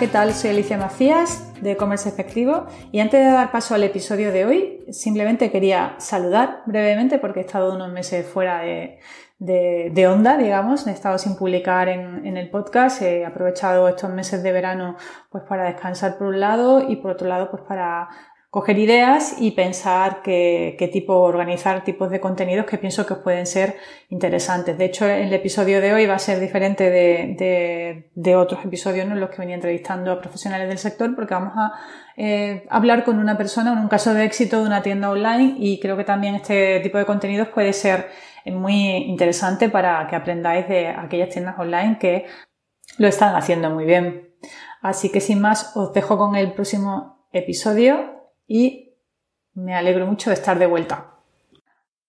¿qué tal? Soy Alicia Macías de Commerce Efectivo y antes de dar paso al episodio de hoy, simplemente quería saludar brevemente porque he estado unos meses fuera de, onda, digamos, he estado sin publicar en, el podcast, he aprovechado estos meses de verano pues para descansar por un lado y por otro lado pues para coger ideas y pensar qué, tipo, organizar tipos de contenidos que pienso que os pueden ser interesantes. De hecho, el episodio de hoy va a ser diferente de, otros episodios en los que venía entrevistando a profesionales del sector porque vamos a eh, hablar con una persona en un caso de éxito de una tienda online y creo que también este tipo de contenidos puede ser muy interesante para que aprendáis de aquellas tiendas online que lo están haciendo muy bien. Así que sin más, os dejo con el próximo episodio y me alegro mucho de estar de vuelta.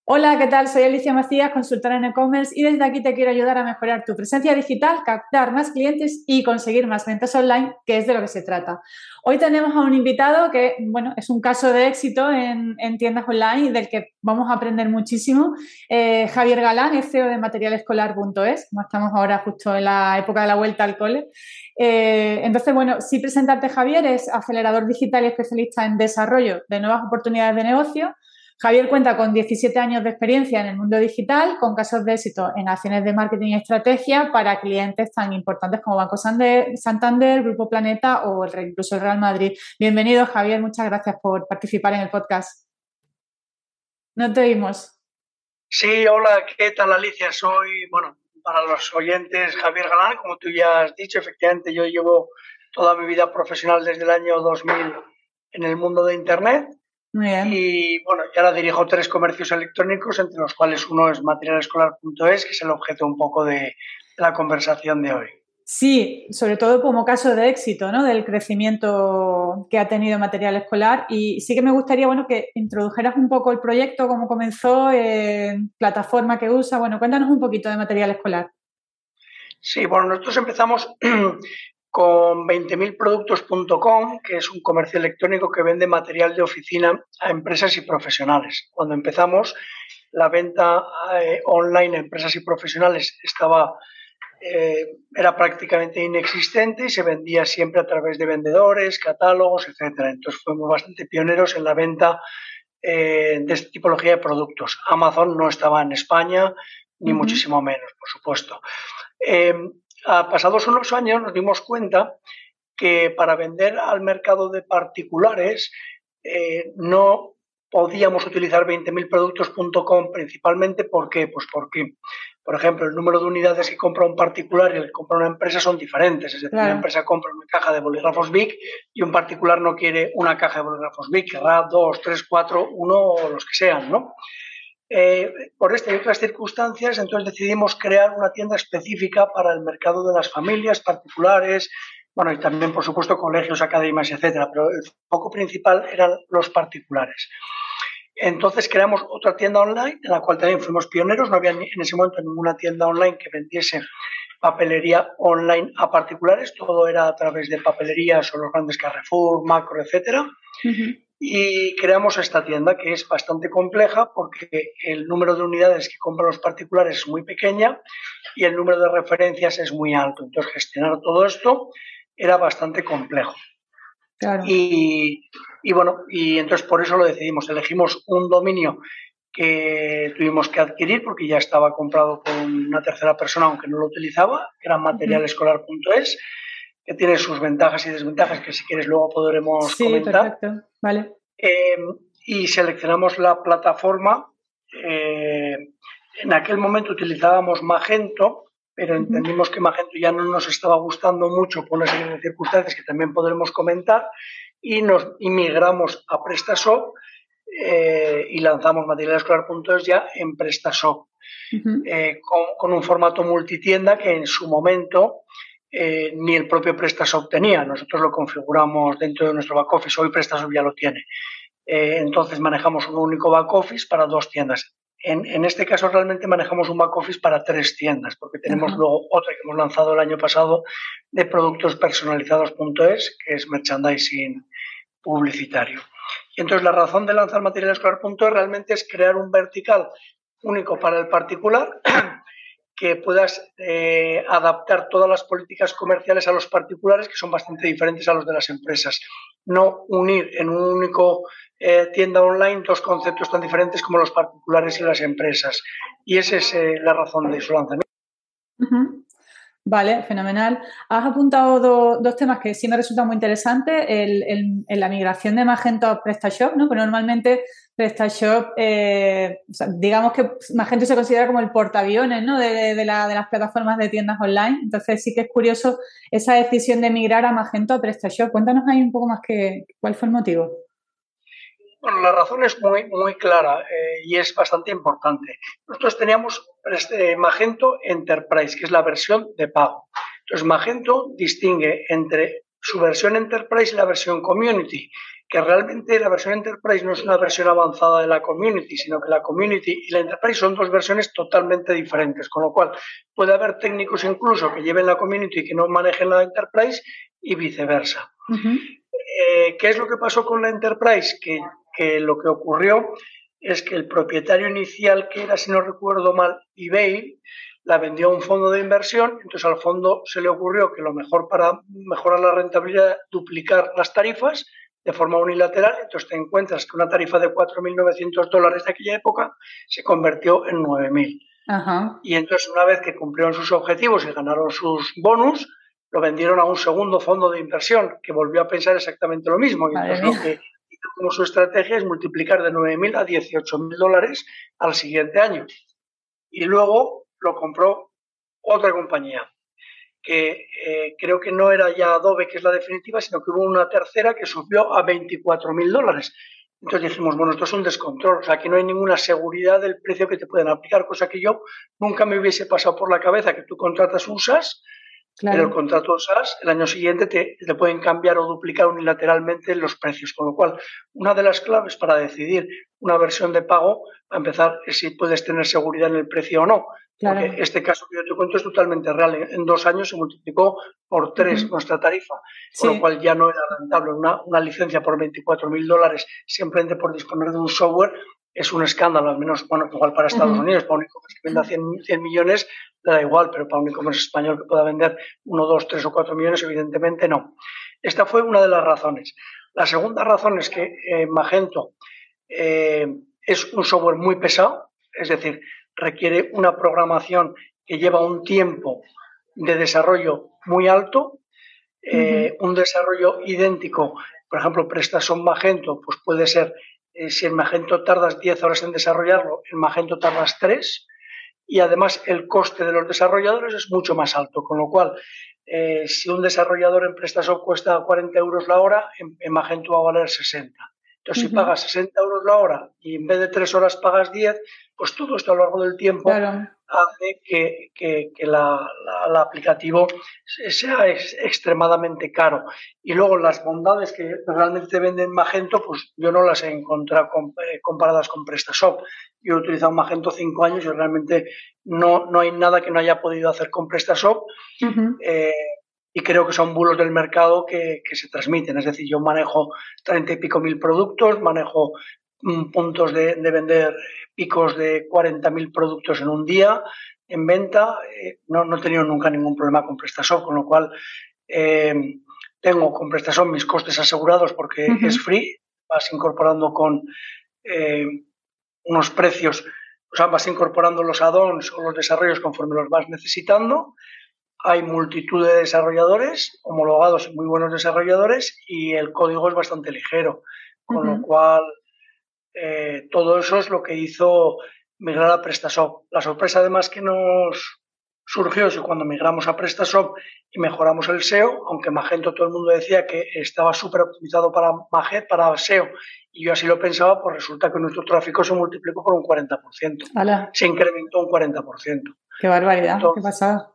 Hola, ¿qué tal? Soy Alicia Macías, consultora en e-commerce y desde aquí te quiero ayudar a mejorar tu presencia digital, captar más clientes y conseguir más ventas online, que es de lo que se trata. Hoy tenemos a un invitado que, bueno, es un caso de éxito en, tiendas online y del que vamos a aprender muchísimo. Eh, Javier Galán es CEO de materialescolar.es, como estamos ahora justo en la época de la vuelta al cole. Eh, entonces, bueno, sí presentarte Javier es acelerador digital y especialista en desarrollo de nuevas oportunidades de negocio Javier cuenta con 17 años de experiencia en el mundo digital, con casos de éxito en acciones de marketing y estrategia para clientes tan importantes como Banco Santander, Grupo Planeta o incluso el Real Madrid. Bienvenido, Javier. Muchas gracias por participar en el podcast. No te oímos. Sí, hola, ¿qué tal, Alicia? Soy, bueno, para los oyentes, Javier Galán, como tú ya has dicho, efectivamente yo llevo toda mi vida profesional desde el año 2000 en el mundo de Internet y bueno, ya ahora dirijo tres comercios electrónicos, entre los cuales uno es materialescolar.es, que es el objeto un poco de la conversación de hoy. Sí, sobre todo como caso de éxito, ¿no? Del crecimiento que ha tenido Material Escolar. Y sí que me gustaría, bueno, que introdujeras un poco el proyecto, cómo comenzó, eh, plataforma que usa. Bueno, cuéntanos un poquito de Material Escolar. Sí, bueno, nosotros empezamos con 20.000productos.com, que es un comercio electrónico que vende material de oficina a empresas y profesionales. Cuando empezamos, la venta eh, online a empresas y profesionales estaba eh, era prácticamente inexistente y se vendía siempre a través de vendedores, catálogos, etcétera. Entonces fuimos bastante pioneros en la venta eh, de esta tipología de productos. Amazon no estaba en España, ni muchísimo menos, por supuesto pasados unos años nos dimos cuenta que para vender al mercado de particulares eh, no podíamos utilizar 20.000productos.com principalmente ¿por qué? Pues porque, por ejemplo, el número de unidades que compra un particular y el que compra una empresa son diferentes. Es decir, una empresa compra una caja de bolígrafos BIC y un particular no quiere una caja de bolígrafos BIC, querrá dos, tres, cuatro, uno o los que sean, ¿no? Eh, por esta y otras circunstancias, entonces decidimos crear una tienda específica para el mercado de las familias particulares, bueno, y también, por supuesto, colegios, academias, etcétera, pero el foco principal eran los particulares. Entonces creamos otra tienda online en la cual también fuimos pioneros. No había en ese momento ninguna tienda online que vendiese papelería online a particulares. Todo era a través de papelerías o los grandes Carrefour, Macro, etcétera y creamos esta tienda que es bastante compleja porque el número de unidades que compran los particulares es muy pequeña y el número de referencias es muy alto. Entonces, gestionar todo esto era bastante complejo. Y, y, bueno, y entonces por eso lo decidimos. Elegimos un dominio que tuvimos que adquirir porque ya estaba comprado por una tercera persona, aunque no lo utilizaba, que era materialescolar.es que tiene sus ventajas y desventajas que si quieres luego podremos sí, comentar. Perfecto. Vale. Eh, y seleccionamos la plataforma. Eh, en aquel momento utilizábamos Magento, pero entendimos que Magento ya no nos estaba gustando mucho por una serie de circunstancias que también podremos comentar y nos inmigramos a PrestaShop eh, y lanzamos materialescolar.es ya en PrestaShop con, con, un formato multitienda que en su momento eh, ni el propio PrestaShop tenía. Nosotros lo configuramos dentro de nuestro back office. Hoy PrestaShop ya lo tiene. Eh, entonces manejamos un único back office para dos tiendas. En, este caso realmente manejamos un back office para tres tiendas, porque tenemos luego otra que hemos lanzado el año pasado de productos personalizados.es, que es merchandising publicitario. Y entonces la razón de lanzar materialescolar.es realmente es crear un vertical único para el particular que puedas eh, adaptar todas las políticas comerciales a los particulares, que son bastante diferentes a los de las empresas. No unir en un único eh, tienda online dos conceptos tan diferentes como los particulares y las empresas. Y esa es eh, la razón de su lanzamiento. Vale, fenomenal. Has apuntado dos temas que sí me resultan muy interesantes. El, la migración de Magento a PrestaShop, ¿no? Pues normalmente PrestaShop, eh, digamos que Magento se considera como el portaaviones. De, de, las plataformas de tiendas online. Entonces sí que es curioso esa decisión de migrar a Magento a PrestaShop. Cuéntanos ahí un poco más que, cuál fue el motivo. Bueno, la razón es muy, muy clara eh, y es bastante importante. Nosotros teníamos este Magento Enterprise, que es la versión de pago. Entonces, Magento distingue entre su versión Enterprise y la versión Community, que realmente la versión Enterprise no es una versión avanzada de la Community, sino que la Community y la Enterprise son dos versiones totalmente diferentes, con lo cual puede haber técnicos incluso que lleven la Community y que no manejen la Enterprise y viceversa. Eh, ¿Qué es lo que pasó con la Enterprise? Que que lo que ocurrió es que el propietario inicial, que era, si no recuerdo mal, eBay, la vendió a un fondo de inversión, entonces al fondo se le ocurrió que lo mejor para mejorar la rentabilidad era duplicar las tarifas de forma unilateral, entonces te encuentras que una tarifa de 4.900 dólares de aquella época se convirtió en 9.000. Y entonces una vez que cumplieron sus objetivos y ganaron sus bonus, lo vendieron a un segundo fondo de inversión que volvió a pensar exactamente lo mismo. Y entonces lo que como su estrategia es multiplicar de 9.000 a 18.000 dólares al siguiente año. Y luego lo compró otra compañía, que eh, creo que no era ya Adobe, que es la definitiva, sino que hubo una tercera que subió a 24.000 dólares. Entonces dijimos, bueno, esto es un descontrol, o sea, aquí no hay ninguna seguridad del precio que te pueden aplicar, cosa que yo nunca me hubiese pasado por la cabeza, que tú contratas un Pero el contrato SAS, el año siguiente te, pueden cambiar o duplicar unilateralmente los precios. Con lo cual, una de las claves para decidir una versión de pago, a empezar, es si puedes tener seguridad en el precio o no. Porque este caso que yo te cuento es totalmente real. En dos años se multiplicó por tres nuestra tarifa, con lo cual ya no era rentable. Una, una licencia por 24 mil dólares simplemente por disponer de un software es un escándalo, al menos, bueno, igual para Estados Unidos, para un e-commerce que venda 100, 100, millones, le da igual, pero para un e-commerce español que pueda vender 1, 2, 3 o 4 millones, evidentemente no. Esta fue una de las razones. La segunda razón es que eh, Magento eh, es un software muy pesado, es decir, requiere una programación que lleva un tiempo de desarrollo muy alto, eh, un desarrollo idéntico, por ejemplo, PrestaShop Magento, pues puede ser eh, si en Magento tardas 10 horas en desarrollarlo, en Magento tardas 3 y además el coste de los desarrolladores es mucho más alto, con lo cual eh, si un desarrollador en PrestaShop cuesta 40 euros la hora, en, Magento va a valer 60. Entonces, si pagas 60 euros la hora y en vez de 3 horas pagas 10, pues todo esto a lo largo del tiempo hace que, que, el aplicativo sea extremadamente caro. Y luego las bondades que realmente venden Magento, pues yo no las he encontrado eh, comparadas con PrestaShop. Yo he utilizado Magento cinco años y realmente no, no hay nada que no haya podido hacer con PrestaShop. Eh, y creo que son bulos del mercado que, que, se transmiten. Es decir, yo manejo treinta y pico mil productos, manejo mm, puntos de, de, vender picos de 40.000 productos en un día en venta. Eh, no, no, he tenido nunca ningún problema con PrestaShop, con lo cual eh, tengo con PrestaShop mis costes asegurados porque es free. Vas incorporando con eh, unos precios, o sea, vas incorporando los add-ons o los desarrollos conforme los vas necesitando. Hay multitud de desarrolladores, homologados y muy buenos desarrolladores, y el código es bastante ligero, con lo cual eh, todo eso es lo que hizo migrar a PrestaShop. La sorpresa además que nos surgió es que cuando migramos a PrestaShop y mejoramos el SEO, aunque Magento todo el mundo decía que estaba súper optimizado para Magento, para SEO, y yo así lo pensaba, pues resulta que nuestro tráfico se multiplicó por un 40%. Se incrementó un 40%. Qué barbaridad, qué pasada.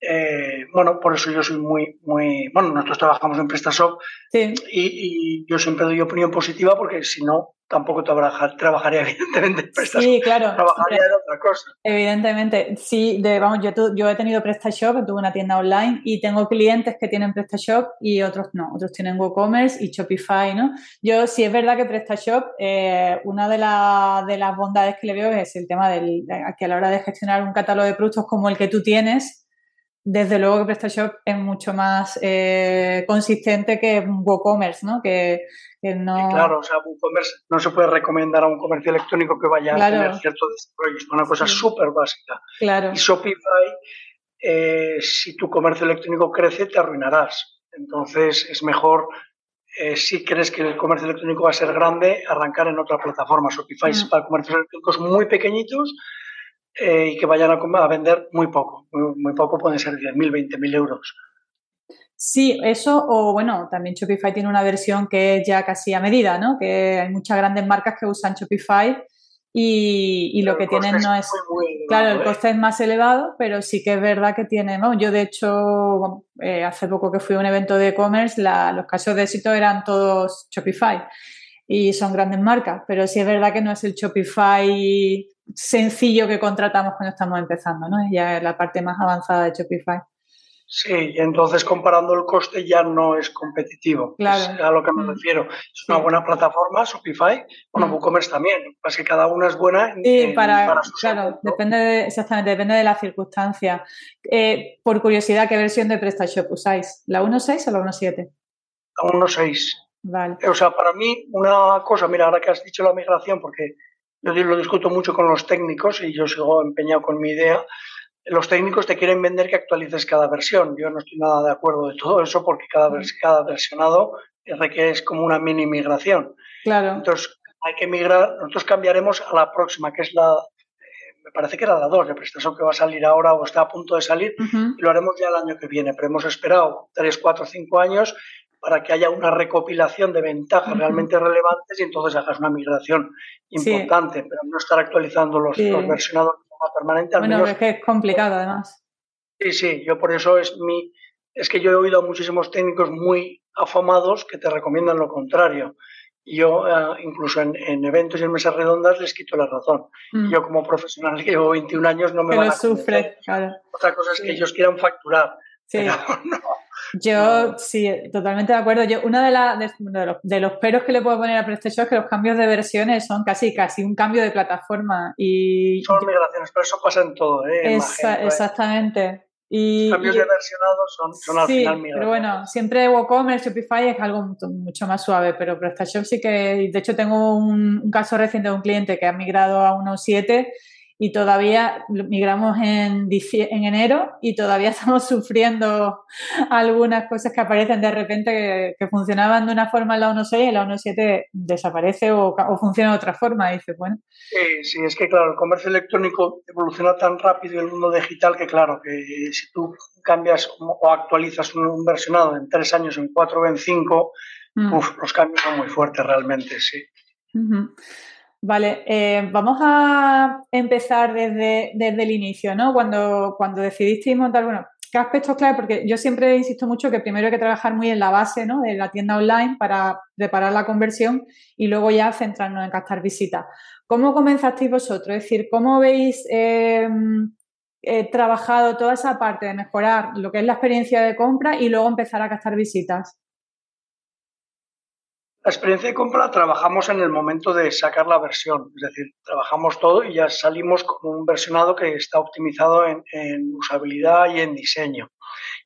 Eh, bueno, por eso yo soy muy, muy, bueno, nosotros trabajamos en PrestaShop y, y, yo siempre doy opinión positiva porque si no, tampoco trabajaría evidentemente en PrestaShop. Sí, claro. Trabajaría en otra cosa. Evidentemente, sí, de, vamos, yo, yo he tenido PrestaShop, tuve una tienda online y tengo clientes que tienen PrestaShop y otros no, otros tienen WooCommerce y Shopify, ¿no? Yo sí es verdad que PrestaShop, eh, una de, de las bondades que le veo es el tema del, que a la hora de gestionar un catálogo de productos como el que tú tienes, desde luego que PrestaShop es mucho más eh, consistente que WooCommerce, ¿no? Que, no... claro, o sea, WooCommerce no se puede recomendar a un comercio electrónico que vaya a tener cierto desarrollo, es una cosa súper básica. Claro. Y Shopify, eh, si tu comercio electrónico crece, te arruinarás. Entonces, es mejor, eh, si crees que el comercio electrónico va a ser grande, arrancar en otra plataforma. Shopify es mm. para comercios electrónicos muy pequeñitos eh, y que vayan a, vender muy poco. Muy, poco pueden ser 10.000, 20.000 euros. Sí, eso, o bueno, también Shopify tiene una versión que es ya casi a medida, ¿no? Que hay muchas grandes marcas que usan Shopify y, lo que tienen no es. claro, el ¿eh? coste es más elevado, pero sí que es verdad que tiene. ¿no? Yo, de hecho, eh, hace poco que fui a un evento de e-commerce, los casos de éxito eran todos Shopify y son grandes marcas, pero sí es verdad que no es el Shopify sencillo que contratamos cuando estamos empezando, ¿no? Ya es la parte más avanzada de Shopify. Sí, y entonces comparando el coste ya no es competitivo. Claro. a lo que me mm. refiero. Es una buena plataforma, Shopify. Bueno, mm. WooCommerce también. Es que cada una es buena sí, para, Claro, depende de, exactamente, depende de las circunstancias. Eh, por curiosidad, ¿qué versión de PrestaShop usáis? ¿La 1.6 o la 1.7? La 1.6. Vale. O sea, para mí, una cosa, mira, ahora que has dicho la migración, porque yo lo discuto mucho con los técnicos y yo sigo empeñado con mi idea. Los técnicos te quieren vender que actualices cada versión. Yo no estoy nada de acuerdo de todo eso porque cada, mm. cada versionado requiere es como una mini migración. Claro. Entonces hay que migrar. Nosotros cambiaremos a la próxima, que es la, eh, me parece que era la 2 de prestación que va a salir ahora o está a punto de salir y lo haremos ya el año que viene. Pero hemos esperado 3, 4, 5 años para que haya una recopilación de ventajas realmente relevantes y entonces hagas una migración importante, pero no estar actualizando los, versionados de forma permanente. bueno, es que es complicado además. Sí, sí, yo por eso es mi... Es que yo he oído a muchísimos técnicos muy afamados que te recomiendan lo contrario. Yo, eh, incluso en, eventos y en mesas redondas, les quito la razón. Mm. Yo, como profesional que llevo 21 años, no me que van a sufre, claro. Otra cosa es que ellos quieran facturar. Sí. Yo sí, totalmente de acuerdo. Yo, uno de, de, los, peros que le puedo poner a PrestaShop es que los cambios de versiones son casi casi un cambio de plataforma. Y son migraciones, pero eso pasa en todo. ¿eh? exactamente. Y, cambios de versionados son, son al final migraciones. Pero bueno, siempre WooCommerce, Shopify es algo mucho más suave, pero PrestaShop sí que, de hecho tengo un, un caso reciente de un cliente que ha migrado a 1.7 y todavía migramos en, en enero y todavía estamos sufriendo algunas cosas que aparecen de repente que, funcionaban de una forma en la 1.6 y en la 1.7 desaparece o, funciona de otra forma. Dices, bueno. Sí, sí, es que claro, el comercio electrónico evoluciona tan rápido y el mundo digital que claro, que si tú cambias o actualizas un versionado en tres años, en cuatro o en cinco, mm. los cambios son muy fuertes realmente, sí. Vale, eh, vamos a empezar desde, desde el inicio, ¿no? Cuando, cuando decidisteis montar, bueno, ¿qué aspectos clave? Porque yo siempre insisto mucho que primero hay que trabajar muy en la base, ¿no? De la tienda online para preparar la conversión y luego ya centrarnos en captar visitas. ¿Cómo comenzasteis vosotros? Es decir, ¿cómo habéis em, trabajado toda esa parte de mejorar lo que es la experiencia de compra y luego empezar a captar visitas? La experiencia de compra trabajamos en el momento de sacar la versión, es decir, trabajamos todo y ya salimos con un versionado que está optimizado en, usabilidad y en diseño.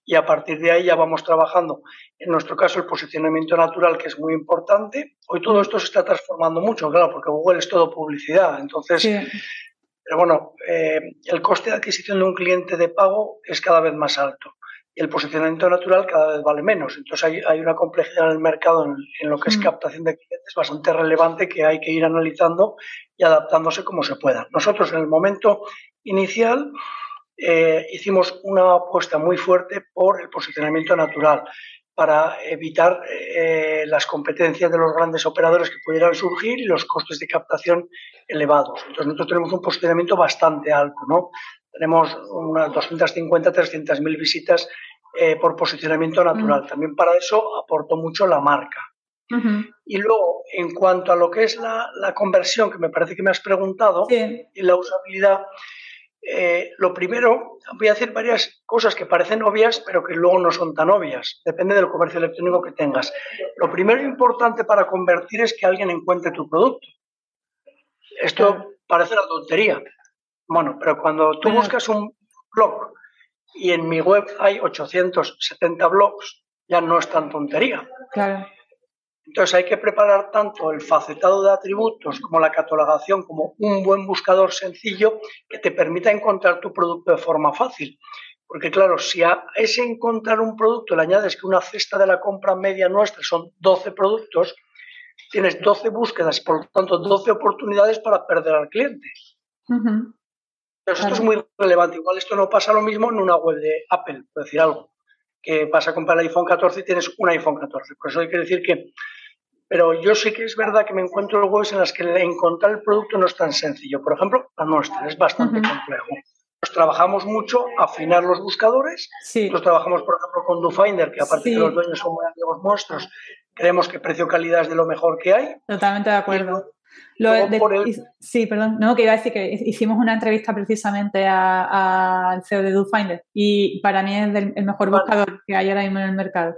Y a partir de ahí ya vamos trabajando, en nuestro caso, el posicionamiento natural, que es muy importante. Hoy todo esto se está transformando mucho, claro, porque Google es todo publicidad. Entonces, pero bueno, eh, el coste de adquisición de un cliente de pago es cada vez más alto y el posicionamiento natural cada vez vale menos. Entonces hay, hay una complejidad en el mercado en, lo que es mm. captación de clientes bastante relevante que hay que ir analizando y adaptándose como se pueda. Nosotros en el momento inicial eh, hicimos una apuesta muy fuerte por el posicionamiento natural para evitar eh, las competencias de los grandes operadores que pudieran surgir y los costes de captación elevados. Entonces nosotros tenemos un posicionamiento bastante alto, ¿no? Tenemos unas 250, 300 mil visitas eh, por posicionamiento natural. Mm. También para eso aportó mucho la marca. Y luego, en cuanto a lo que es la, conversión, que me parece que me has preguntado, y la usabilidad, eh, lo primero, voy a decir varias cosas que parecen obvias, pero que luego no son tan obvias. Depende del comercio electrónico que tengas. Lo primero importante para convertir es que alguien encuentre tu producto. Esto parece una tontería. Bueno, pero cuando tú buscas un blog y en mi web hay 870 blogs, ya no es tan tontería. Claro. Entonces hay que preparar tanto el facetado de atributos como la catalogación como un buen buscador sencillo que te permita encontrar tu producto de forma fácil. Porque claro, si a ese encontrar un producto le añades que una cesta de la compra media nuestra son 12 productos, tienes 12 búsquedas por lo tanto 12 oportunidades para perder al cliente. Esto es muy relevante. Igual esto no pasa lo mismo en una web de Apple, por decir algo que vas a comprar el iPhone 14 y tienes un iPhone 14. Por eso hay que decir que... Pero yo sí que es verdad que me encuentro webs en las que encontrar el producto no es tan sencillo. Por ejemplo, la nuestra es bastante complejo. Nos trabajamos mucho afinar los buscadores. Sí. Nos trabajamos, por ejemplo, con DoFinder, que aparte de que los dueños son muy amigos nuestros, creemos que precio-calidad es de lo mejor que hay. Totalmente de acuerdo. Sí, perdón. No, que iba a decir que hicimos una entrevista precisamente al CEO de DoFinder y para mí es el mejor buscador que hay ahora mismo en el mercado.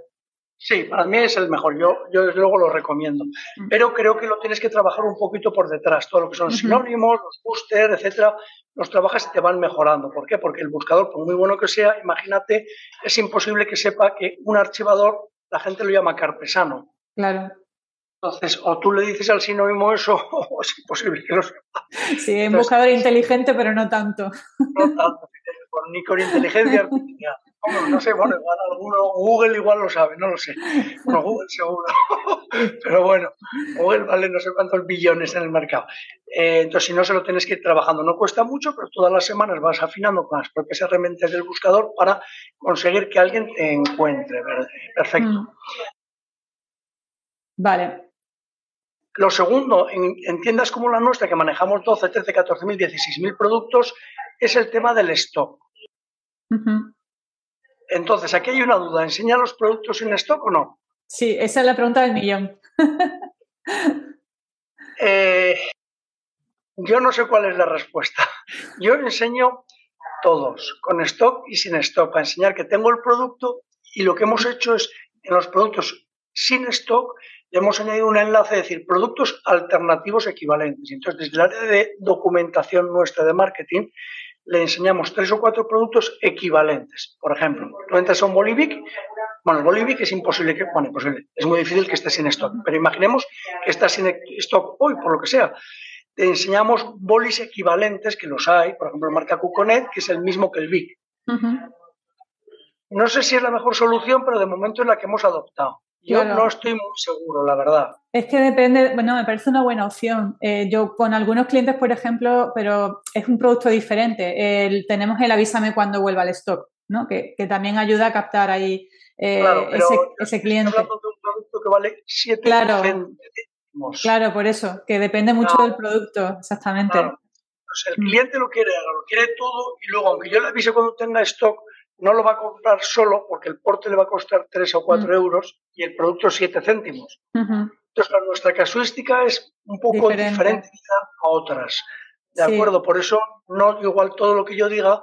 Sí, para mí es el mejor. Yo, yo desde luego lo recomiendo. Mm. Pero creo que lo tienes que trabajar un poquito por detrás. Todo lo que son sinónimos, los boosters, etcétera, los trabajas y te van mejorando. ¿Por qué? Porque el buscador, por muy bueno que sea, imagínate, es imposible que sepa que un archivador, la gente lo llama carpesano. Claro. Entonces, o tú le dices al sinónimo eso, o es imposible que lo sepa. Sí, un buscador inteligente, pero no tanto. No tanto, ni con inteligencia artificial. no sé, bueno, igual alguno, Google igual lo sabe, no lo sé. Bueno, Google seguro. Pero bueno, Google vale no sé cuántos billones en el mercado. Eh, entonces, si no, se lo tienes que ir trabajando. No cuesta mucho, pero todas las semanas vas afinando con las propias herramientas del buscador para conseguir que alguien te encuentre. Perfecto. Mm. Vale. Lo segundo, en, tiendas como la nuestra, que manejamos 12, 13, 14 mil, 16 mil productos, es el tema del stock. Entonces, aquí hay una duda. ¿Enseña los productos en stock o no? Sí, esa es la pregunta del millón. Eh, yo no sé cuál es la respuesta. Yo enseño todos, con stock y sin stock, para enseñar que tengo el producto y lo que hemos hecho es en los productos sin stock hemos añadido un enlace, es decir, productos alternativos equivalentes. Entonces, desde el área de documentación nuestra de marketing, le enseñamos tres o cuatro productos equivalentes. Por ejemplo, tú entras a un Bolivic, bueno, el Bolivic es imposible que, bueno, imposible, es muy difícil que esté sin stock, pero imaginemos que está sin stock hoy, por lo que sea. Te enseñamos bolis equivalentes, que los hay, por ejemplo, la marca Cuconet, que es el mismo que el Vic. No sé si es la mejor solución, pero de momento es la que hemos adoptado. Yo no estoy muy seguro, la verdad. Es que depende, bueno, me parece una buena opción. Eh, yo con algunos clientes, por ejemplo, pero es un producto diferente. tenemos el avísame cuando vuelva al stock, ¿no? Que, también ayuda a captar ahí eh, ese, ese, cliente. hablando de un producto que vale 7 claro, Claro, por eso, que depende mucho del producto, exactamente. Pues el cliente lo quiere, lo quiere todo y luego, aunque yo le avise cuando tenga stock, no lo va a comprar solo porque el porte le va a costar 3 o 4 mm. euros y el producto 7 céntimos. Entonces, nuestra casuística es un poco diferente, a otras. ¿De acuerdo? Por eso, no igual todo lo que yo diga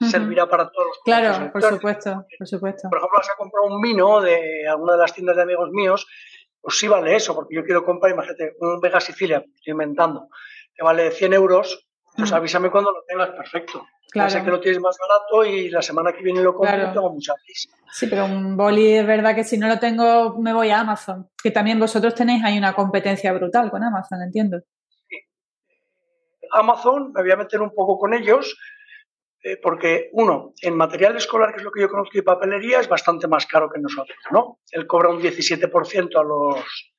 servirá para todos los Claro, por supuesto, por supuesto. Por ejemplo, vas a comprar un vino de alguna de las tiendas de amigos míos, pues sí vale eso, porque yo quiero comprar, imagínate, un Vega Sicilia, estoy inventando, que vale 100 euros, pues avísame cuando lo tengas, perfecto. Claro. Sé que lo tienes más barato y la semana que viene lo compro y tengo mucha prisa. Sí, pero un boli es verdad que si no lo tengo me voy a Amazon. Que también vosotros tenéis ahí una competencia brutal con Amazon, entiendo. Sí. Amazon, me voy a meter un poco con ellos, eh, porque uno, en material escolar, que es lo que yo conozco y papelería, es bastante más caro que nosotros, ¿no? Él cobra un 17% a los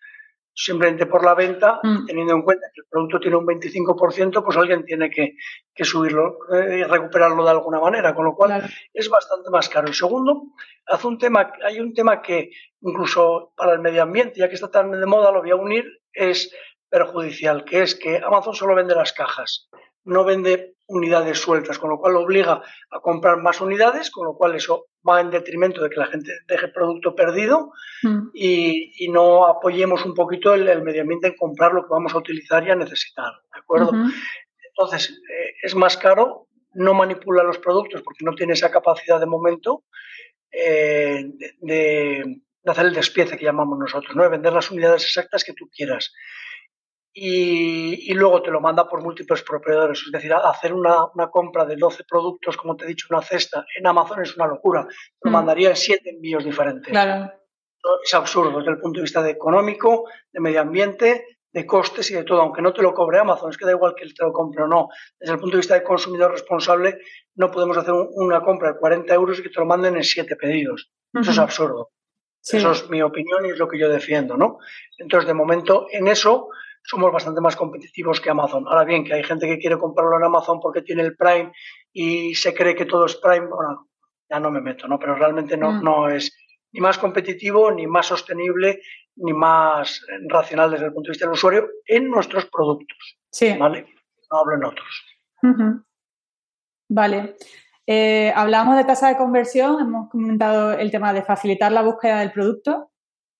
simplemente por la venta, mm. teniendo en cuenta que el producto tiene un 25%, pues alguien tiene que, subirlo eh, y recuperarlo de alguna manera, con lo cual es bastante más caro. Y segundo, hace un tema, hay un tema que incluso para el medio ambiente, ya que está tan de moda, lo voy a unir, es perjudicial, que es que Amazon solo vende las cajas, no vende unidades sueltas, con lo cual obliga a comprar más unidades, con lo cual eso va en detrimento de que la gente deje producto perdido mm. y, no apoyemos un poquito el, medio ambiente en comprar lo que vamos a utilizar y a necesitar, ¿de acuerdo? Entonces, eh, es más caro, no manipula los productos porque no tiene esa capacidad de momento eh, de, hacer el despiece que llamamos nosotros, ¿no? de vender las unidades exactas que tú quieras. Y, luego te lo manda por múltiples proveedores. Es decir, hacer una, compra de 12 productos, como te he dicho, una cesta en Amazon es una locura. Lo mm. mandaría en 7 envíos diferentes. Claro. Es absurdo desde el punto de vista de económico, de medio ambiente, de costes y de todo, aunque no te lo cobre Amazon, es que da igual que te lo compre o no. Desde el punto de vista de consumidor responsable, no podemos hacer una compra de 40 euros y que te lo manden en 7 pedidos. Eso es absurdo. Eso es mi opinión y es lo que yo defiendo, ¿no? Entonces, de momento, en eso somos bastante más competitivos que Amazon. Ahora bien, que hay gente que quiere comprarlo en Amazon porque tiene el Prime y se cree que todo es Prime, bueno, ya no me meto, ¿no? Pero realmente no, mm. no es ni más competitivo, ni más sostenible, ni más racional desde el punto de vista del usuario en nuestros productos. Sí. ¿Vale? No hablo en otros. Vale. Eh, hablamos de tasa de conversión, hemos comentado el tema de facilitar la búsqueda del producto.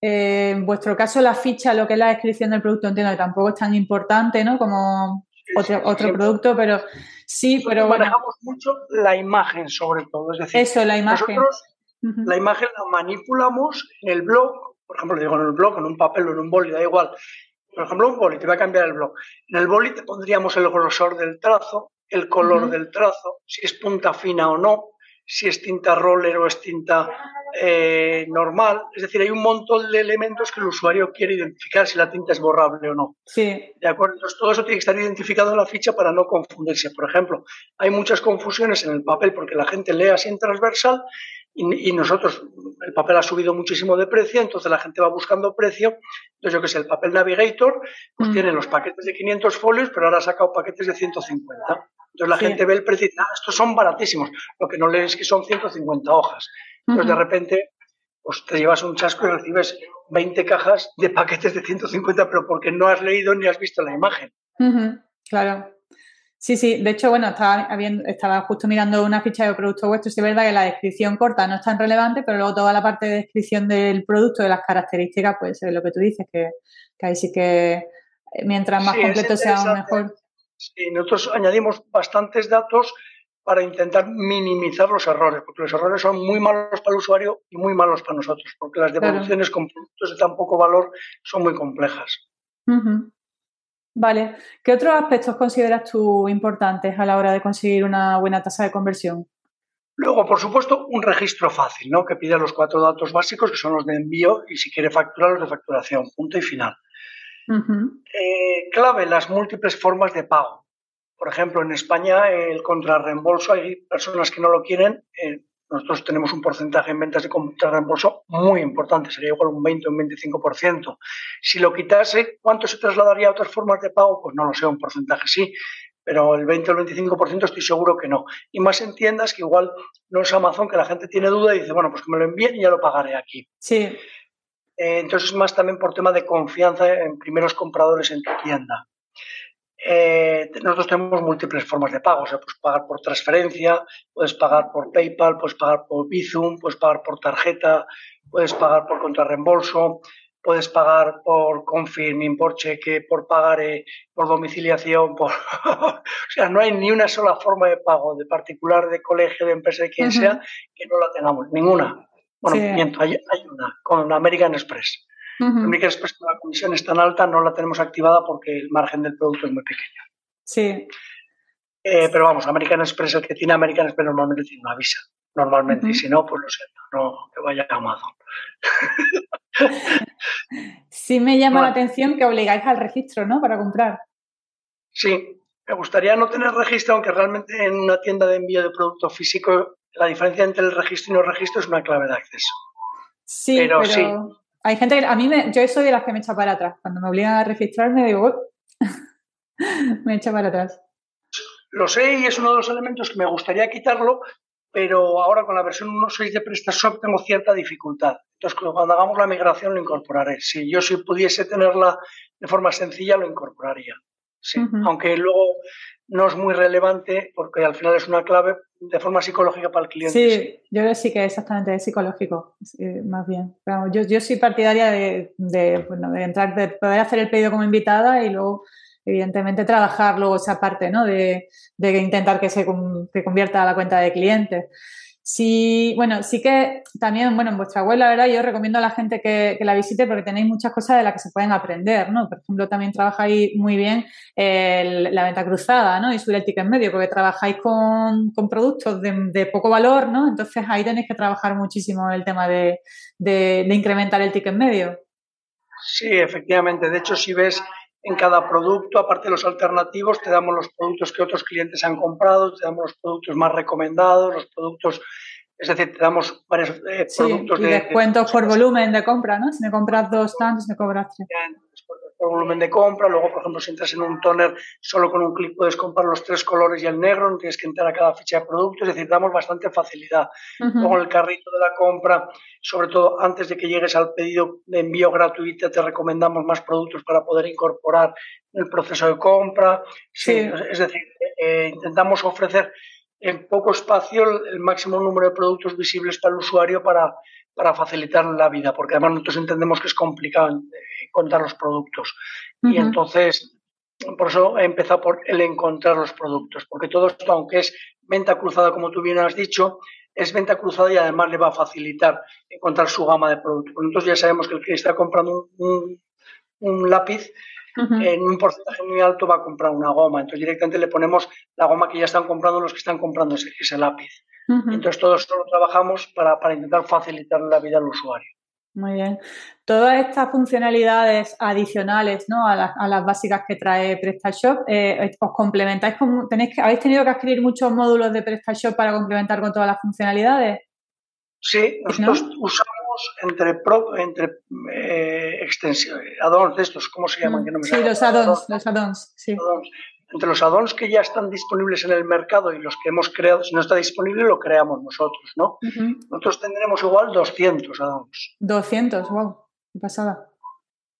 Eh, en vuestro caso, la ficha, lo que es la descripción del producto, entiendo que tampoco es tan importante, ¿no? Como otro, otro producto, pero sí, pero bueno. Manejamos mucho la imagen, sobre todo. Es decir, eso, la imagen. Nosotros la imagen la manipulamos en el blog, por ejemplo, digo en el blog, en un papel o en un boli, da igual. Por ejemplo, un boli, te va a cambiar el blog. En el boli te pondríamos el grosor del trazo, el color del trazo, si es punta fina o no, si es tinta roller o es tinta eh, normal. Es decir, hay un montón de elementos que el usuario quiere identificar si la tinta es borrable o no. Sí. ¿De acuerdo? Entonces, todo eso tiene que estar identificado en la ficha para no confundirse. Por ejemplo, hay muchas confusiones en el papel porque la gente lee así en transversal y, nosotros, el papel ha subido muchísimo de precio, entonces la gente va buscando precio. Entonces, yo que sé, el papel Navigator, pues mm. tiene los paquetes de 500 folios, pero ahora ha sacado paquetes de 150. Entonces la gente ve el precio y dice, ah, estos son baratísimos. Lo que no lees es que son 150 hojas. Entonces de repente pues te llevas un chasco y recibes 20 cajas de paquetes de 150, pero porque no has leído ni has visto la imagen. Claro. Sí, sí. De hecho, bueno, estaba, estaba justo mirando una ficha de producto vuestro. Sí, es verdad que la descripción corta no es tan relevante, pero luego toda la parte de descripción del producto, de las características, pues es lo que tú dices, que, ahí sí que eh, mientras más completo sea, mejor. Sí, nosotros añadimos bastantes datos para intentar minimizar los errores, porque los errores son muy malos para el usuario y muy malos para nosotros, porque las devoluciones con productos de tan poco valor son muy complejas. Vale. ¿Qué otros aspectos consideras tú importantes a la hora de conseguir una buena tasa de conversión? Luego, por supuesto, un registro fácil, ¿no? Que pide los cuatro datos básicos, que son los de envío y si quiere facturar, los de facturación, punto y final. Eh, clave, las múltiples formas de pago. Por ejemplo, en España el contrarreembolso, hay personas que no lo quieren. Eh, nosotros tenemos un porcentaje en ventas de contrarreembolso muy importante, sería igual un 20 o un 25%. Si lo quitase, ¿cuánto se trasladaría a otras formas de pago? Pues no lo sé, un porcentaje sí, pero el 20 o el 25% estoy seguro que no. Y más en tiendas que igual no es Amazon, que la gente tiene duda y dice, bueno, pues que me lo envíen y ya lo pagaré aquí. Sí. Eh, entonces, más también por tema de confianza en primeros compradores en tu tienda. Eh, nosotros tenemos múltiples formas de pago, o sea, puedes pagar por transferencia, puedes pagar por PayPal, puedes pagar por Bizum, puedes pagar por tarjeta, puedes pagar por contrarreembolso, puedes pagar por confirming, por cheque, por pagar por domiciliación, por... o sea, no hay ni una sola forma de pago de particular, de colegio, de empresa, de quien sea, que no la tengamos, ninguna. Bueno, miento, hay, una, con American Express. American Express, la comisión es tan alta, no la tenemos activada porque el margen del producto es muy pequeño. Sí. Eh, pero vamos, American Express, el que tiene American Express normalmente tiene una visa. Normalmente, y si no, pues lo siento, no que vaya a Amazon. sí me llama la atención que obligáis al registro, ¿no? Para comprar. Sí, me gustaría no tener registro, aunque realmente en una tienda de envío de producto físico la diferencia entre el registro y no registro es una clave de acceso. Sí, pero, sí. hay gente que a mí me, yo soy de las que me echa para atrás. Cuando me obligan a registrarme digo, me echa para atrás. Lo sé y es uno de los elementos que me gustaría quitarlo, pero ahora con la versión 1.6 de PrestaShop tengo cierta dificultad. Entonces, cuando hagamos la migración lo incorporaré. Si yo si pudiese tenerla de forma sencilla, lo incorporaría. Sí. Aunque luego no es muy relevante porque al final es una clave de forma psicológica para el cliente. Sí, yo creo que sí que exactamente es psicológico, más bien. yo, yo soy partidaria de, de, bueno, de entrar, de poder hacer el pedido como invitada y luego evidentemente trabajar luego esa parte, ¿no? De, de intentar que se que convierta a la cuenta de clientes. Sí, bueno, sí que también, bueno, en vuestra web, la verdad, yo recomiendo a la gente que, la visite porque tenéis muchas cosas de las que se pueden aprender, ¿no? Por ejemplo, también trabajáis muy bien la venta cruzada, ¿no? Y subir el ticket medio, porque trabajáis con, productos de, poco valor, ¿no? Entonces ahí tenéis que trabajar muchísimo el tema de, de incrementar el ticket medio. Sí, efectivamente. De hecho, si ves en cada producto, aparte de los alternativos, te damos los productos que otros clientes han comprado, te damos los productos más recomendados, los productos, es decir, te damos varios eh, productos y de... descuentos por volumen de compra, ¿no? Si me compras dos tantos, me cobras tres por volumen de compra. Luego, por ejemplo, si entras en un toner, solo con un clic puedes comprar los tres colores y el negro, no tienes que entrar a cada ficha de producto, es decir, damos bastante facilidad. Luego, en el carrito de la compra, sobre todo antes de que llegues al pedido de envío gratuito, te recomendamos más productos para poder incorporar en el proceso de compra. Sí. Es decir, eh, intentamos ofrecer en poco espacio el máximo número de productos visibles para el usuario para, para facilitar la vida, porque además nosotros entendemos que es complicado encontrar los productos. Y entonces, por eso he empezado por el encontrar los productos, porque todo esto, aunque es venta cruzada, como tú bien has dicho, es venta cruzada y además le va a facilitar encontrar su gama de productos. Entonces ya sabemos que el que está comprando un, un lápiz en un porcentaje muy alto va a comprar una goma. Entonces directamente le ponemos la goma que ya están comprando los que están comprando ese, lápiz. Entonces todo esto lo trabajamos para, para intentar facilitar la vida al usuario. Muy bien. Todas estas funcionalidades adicionales ¿no? a, las, básicas que trae PrestaShop, eh, ¿os complementáis? Con, tenéis ¿Habéis tenido que adquirir muchos módulos de PrestaShop para complementar con todas las funcionalidades? Sí, nosotros usamos entre, pro, entre eh, extensiones, add-ons de estos, ¿cómo se llaman? Mm, sí, los add-ons, los add-ons, sí entre los add-ons que ya están disponibles en el mercado y los que hemos creado, si no está disponible, lo creamos nosotros, ¿no? Nosotros tendremos igual 200 add-ons. 200, wow, qué pasada.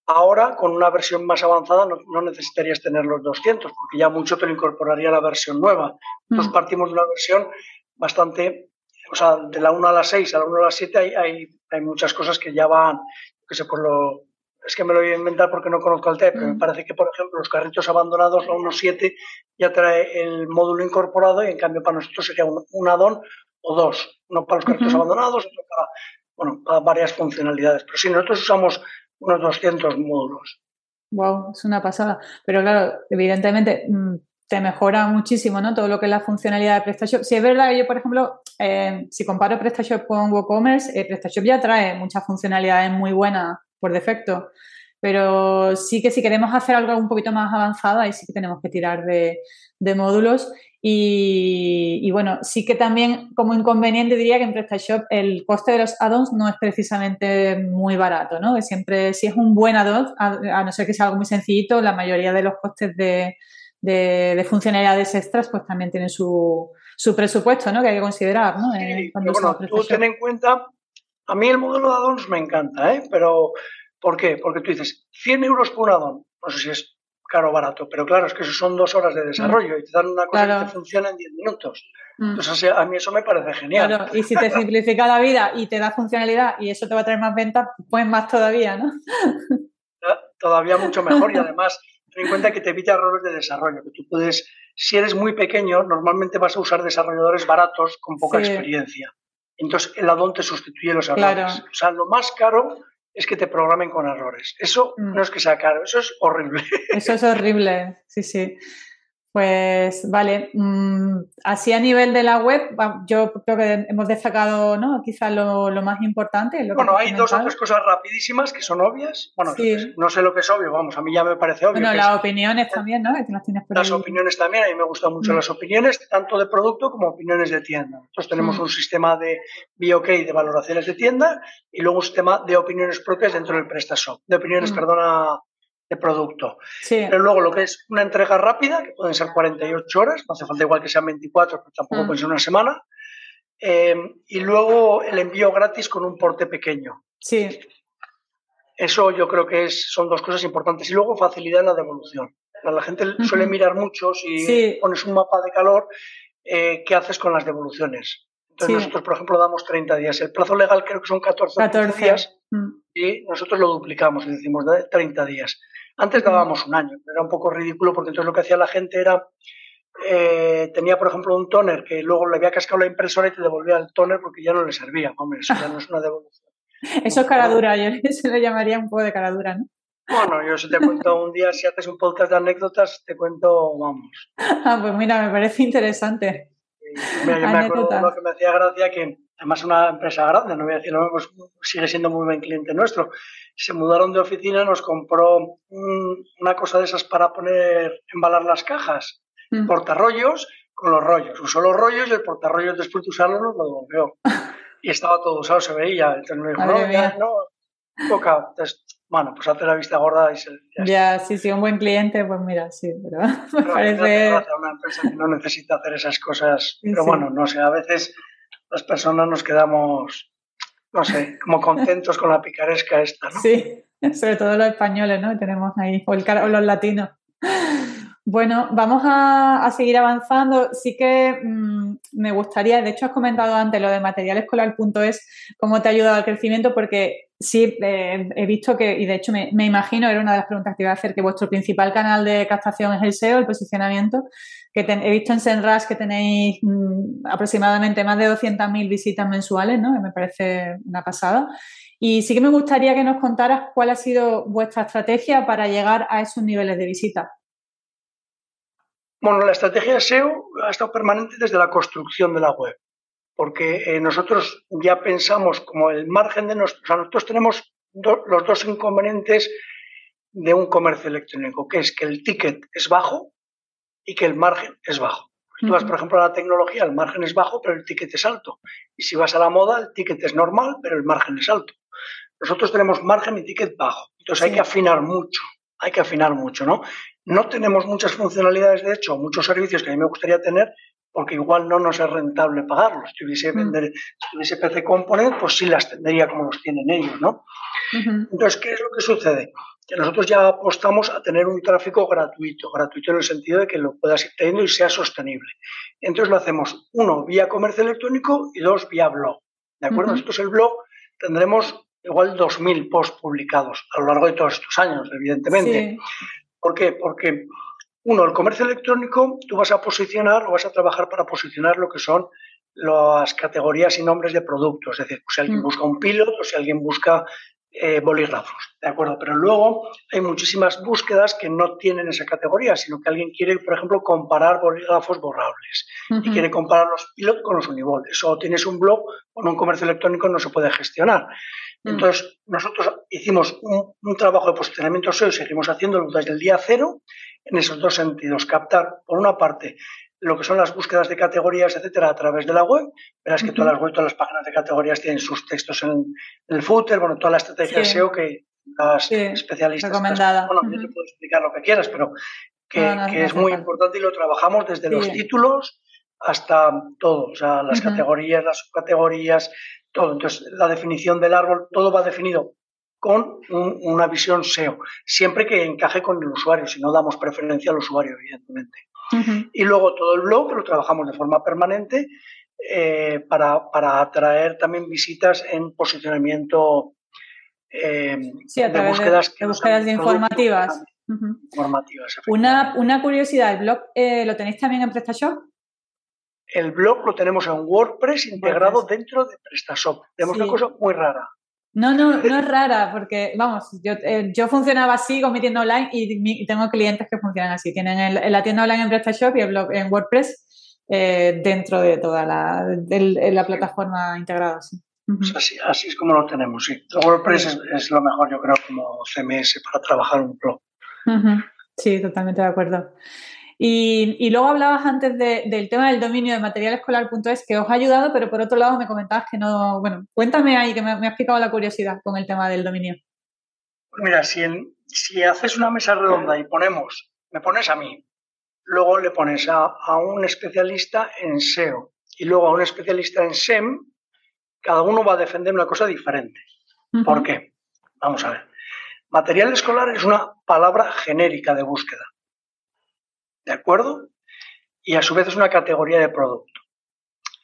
Ahora, con una versión más avanzada, no, necesitarías tener los 200, porque ya mucho te lo incorporaría la versión nueva. Nosotros partimos de una versión bastante, o sea, de la 1 a la 6 a la 1 a la 7 hay, hay, hay muchas cosas que ya van, que sé, por lo, es que me lo voy a inventar porque no conozco el TEP, pero me mm. parece que, por ejemplo, los carritos abandonados, la 1.7, ya trae el módulo incorporado y en cambio para nosotros sería un, un add-on o dos, uno para los carritos abandonados, otro para, bueno, para varias funcionalidades. Pero sí, nosotros usamos unos 200 módulos. Wow, es una pasada. Pero claro, evidentemente mm, te mejora muchísimo, ¿no? Todo lo que es la funcionalidad de PrestaShop. Si es verdad que yo, por ejemplo, eh, si comparo PrestaShop con WooCommerce, eh, PrestaShop ya trae muchas funcionalidades muy buenas por defecto. Pero sí que si queremos hacer algo un poquito más avanzado, ahí sí que tenemos que tirar de, módulos. Y, bueno, sí que también como inconveniente diría que en PrestaShop el coste de los add-ons no es precisamente muy barato, ¿no? Que siempre, si es un buen add-on, a, no ser que sea algo muy sencillito, la mayoría de los costes de, de, funcionalidades extras pues también tienen su, su presupuesto, ¿no? Que hay que considerar, ¿no? Eh, bueno, tú ten en cuenta a mí el modelo de addons me encanta, ¿eh? Pero, ¿por qué? Porque tú dices, 100 euros por un addon. No sé si es caro o barato, pero claro, es que eso son dos horas de desarrollo y te dan una cosa que te funciona en 10 minutos. Mm. Entonces, a mí eso me parece genial. Claro, y si te simplifica la vida y te da funcionalidad y eso te va a traer más ventas, pues más todavía, ¿no? todavía mucho mejor y además ten en cuenta que te evita errores de desarrollo, que tú puedes, si eres muy pequeño, normalmente vas a usar desarrolladores baratos con poca experiencia. Entonces el addon te sustituye los errores. O sea, lo más caro es que te programen con errores. Eso mm. no es que sea caro, eso es horrible. Eso es horrible, sí, sí. Pues vale, mm, así a nivel de la web, yo creo que hemos destacado ¿no? quizás lo, más importante. bueno, hay dos o tres cosas rapidísimas que son obvias. Bueno, no sé lo que es obvio, vamos, a mí ya me parece obvio. Bueno, las opiniones también, ¿no? las, opiniones también, a mí me gustan mucho mm. las opiniones, tanto de producto como opiniones de tienda. Nosotros tenemos mm. un sistema de BOK de valoraciones de tienda y luego un sistema de opiniones propias dentro del PrestaShop, de opiniones, perdona, de producto. Pero luego lo que es una entrega rápida, que pueden ser 48 horas, no hace falta igual que sean 24, pero tampoco mm. puede ser una semana. Eh, y luego el envío gratis con un porte pequeño. Sí. Eso yo creo que es, son dos cosas importantes. Y luego facilidad en la devolución. La gente suele mirar mucho si pones un mapa de calor, eh, ¿qué haces con las devoluciones? Entonces nosotros, por ejemplo, damos 30 días. El plazo legal creo que son 14, 14. días mm. y nosotros lo duplicamos y decimos de 30 días. Antes dábamos un año, era un poco ridículo porque entonces lo que hacía la gente era, eh, tenía por ejemplo un toner que luego le había cascado la impresora y te devolvía el toner porque ya no le servía. Hombre, eso ya no es una devolución. Eso es cara dura, yo se le llamaría un poco de cara dura, ¿no? Bueno, yo si te cuento un día, si haces un podcast de anécdotas, te cuento, vamos. Ah, pues mira, me parece interesante. Yo me acuerdo de uno que me hacía gracia que, además una empresa grande, no voy a decir, pues sigue siendo muy buen cliente nuestro. Se mudaron de oficina, nos compró una cosa de esas para poner, embalar las cajas, mm. portarrollos con los rollos. Usó los rollos y el portarrollos después de usarlo nos lo devolvió. y estaba todo usado, se veía. Entonces me dijo, no, ya, no, poca. Entonces, bueno, pues hace la vista gorda y se. Ya, sí, sí, un buen cliente, pues mira, sí, pero, me parece. una empresa que no necesita hacer esas cosas. Pero bueno, no sé, a veces las personas nos quedamos, no sé, como contentos con la picaresca esta, ¿no? Sí, sobre todo los españoles, ¿no? Tenemos ahí, o, el, o los latinos. Bueno, vamos a, seguir avanzando. Sí que mm, me gustaría, de hecho has comentado antes lo de materialescolar.es, cómo te ha ayudado al crecimiento, porque sí, eh, he visto que, y de hecho me, imagino, era una de las preguntas que iba a hacer, que vuestro principal canal de captación es el SEO, el posicionamiento, que he visto en Senras que tenéis mm, aproximadamente más de 200.000 visitas mensuales, ¿no? me parece una pasada. Y sí que me gustaría que nos contaras cuál ha sido vuestra estrategia para llegar a esos niveles de visita. Bueno, la estrategia de SEO ha estado permanente desde la construcción de la web, porque eh, nosotros ya pensamos como el margen de nosotros, o sea, nosotros tenemos los dos inconvenientes de un comercio electrónico, que es que el ticket es bajo y que el margen es bajo. Si tú vas, por ejemplo, a la tecnología, el margen es bajo, pero el ticket es alto. Y si vas a la moda, el ticket es normal, pero el margen es alto. Nosotros tenemos margen y ticket bajo. Entonces hay que afinar mucho, hay que afinar mucho, ¿no? No tenemos muchas funcionalidades, de hecho, muchos servicios que a mí me gustaría tener, porque igual no nos es rentable pagarlos. Si tuviese, mm. vender, si PC Component, pues sí las tendría como los tienen ellos, ¿no? Entonces, ¿qué es lo que sucede? Que nosotros ya apostamos a tener un tráfico gratuito, gratuito en el sentido de que lo puedas ir teniendo y sea sostenible. Entonces lo hacemos, uno, vía comercio electrónico y dos, vía blog. ¿De acuerdo? Esto es el blog, tendremos igual 2.000 posts publicados a lo largo de todos estos años, evidentemente. ¿Por qué? Porque, uno, el comercio electrónico, tú vas a posicionar o vas a trabajar para posicionar lo que son las categorías y nombres de productos. Es decir, pues si alguien mm. busca un piloto o si alguien busca eh, bolígrafos, ¿de acuerdo? Pero luego hay muchísimas búsquedas que no tienen esa categoría, sino que alguien quiere, por ejemplo, comparar bolígrafos borrables y quiere comparar los pilotos con los unibol. Eso tienes un blog o en un comercio electrónico no se puede gestionar. Mm. Entonces, nosotros hicimos un, trabajo de posicionamiento SEO y seguimos haciéndolo desde el día cero en esos dos sentidos. Captar, por una parte, lo que son las búsquedas de categorías, etcétera, a través de la web. Verás que todas las web, todas las páginas de categorías tienen sus textos en, el footer, bueno, toda la estrategia SEO que las especialistas. Recomendada. bueno, yo te puedo explicar lo que quieras, pero que, es muy importante y lo trabajamos desde los títulos hasta todo, o sea, las categorías, las subcategorías, todo. Entonces, la definición del árbol, todo va definido con una visión SEO, siempre que encaje con el usuario, si no damos preferencia al usuario, evidentemente. Y luego todo el blog lo trabajamos de forma permanente eh, para, atraer también visitas en posicionamiento eh, de búsquedas, de, búsquedas informativas. informativas una, una, curiosidad, ¿el blog eh, lo tenéis también en PrestaShop? El blog lo tenemos en WordPress integrado dentro de PrestaShop. Tenemos una cosa muy rara. No, no, no es rara, porque vamos, yo, eh, yo funcionaba así con mi tienda online y, tengo clientes que funcionan así. Tienen la tienda online en PrestaShop y el blog en WordPress eh, dentro de toda la, la plataforma integrada. Pues así, así es como lo tenemos, sí. WordPress es, lo mejor, yo creo, como CMS para trabajar un blog. Sí, totalmente de acuerdo. Y, luego hablabas antes del tema del dominio de materialescolar.es que os ha ayudado, pero por otro lado me comentabas que no. Bueno, cuéntame ahí, que me, ha explicado la curiosidad con el tema del dominio. Pues mira, si, si haces una mesa redonda y ponemos, me pones a mí, luego le pones a, un especialista en SEO y luego a un especialista en SEM, cada uno va a defender una cosa diferente. ¿Por qué? Vamos a ver. Material escolar es una palabra genérica de búsqueda. ¿De acuerdo? Y a su vez es una categoría de producto.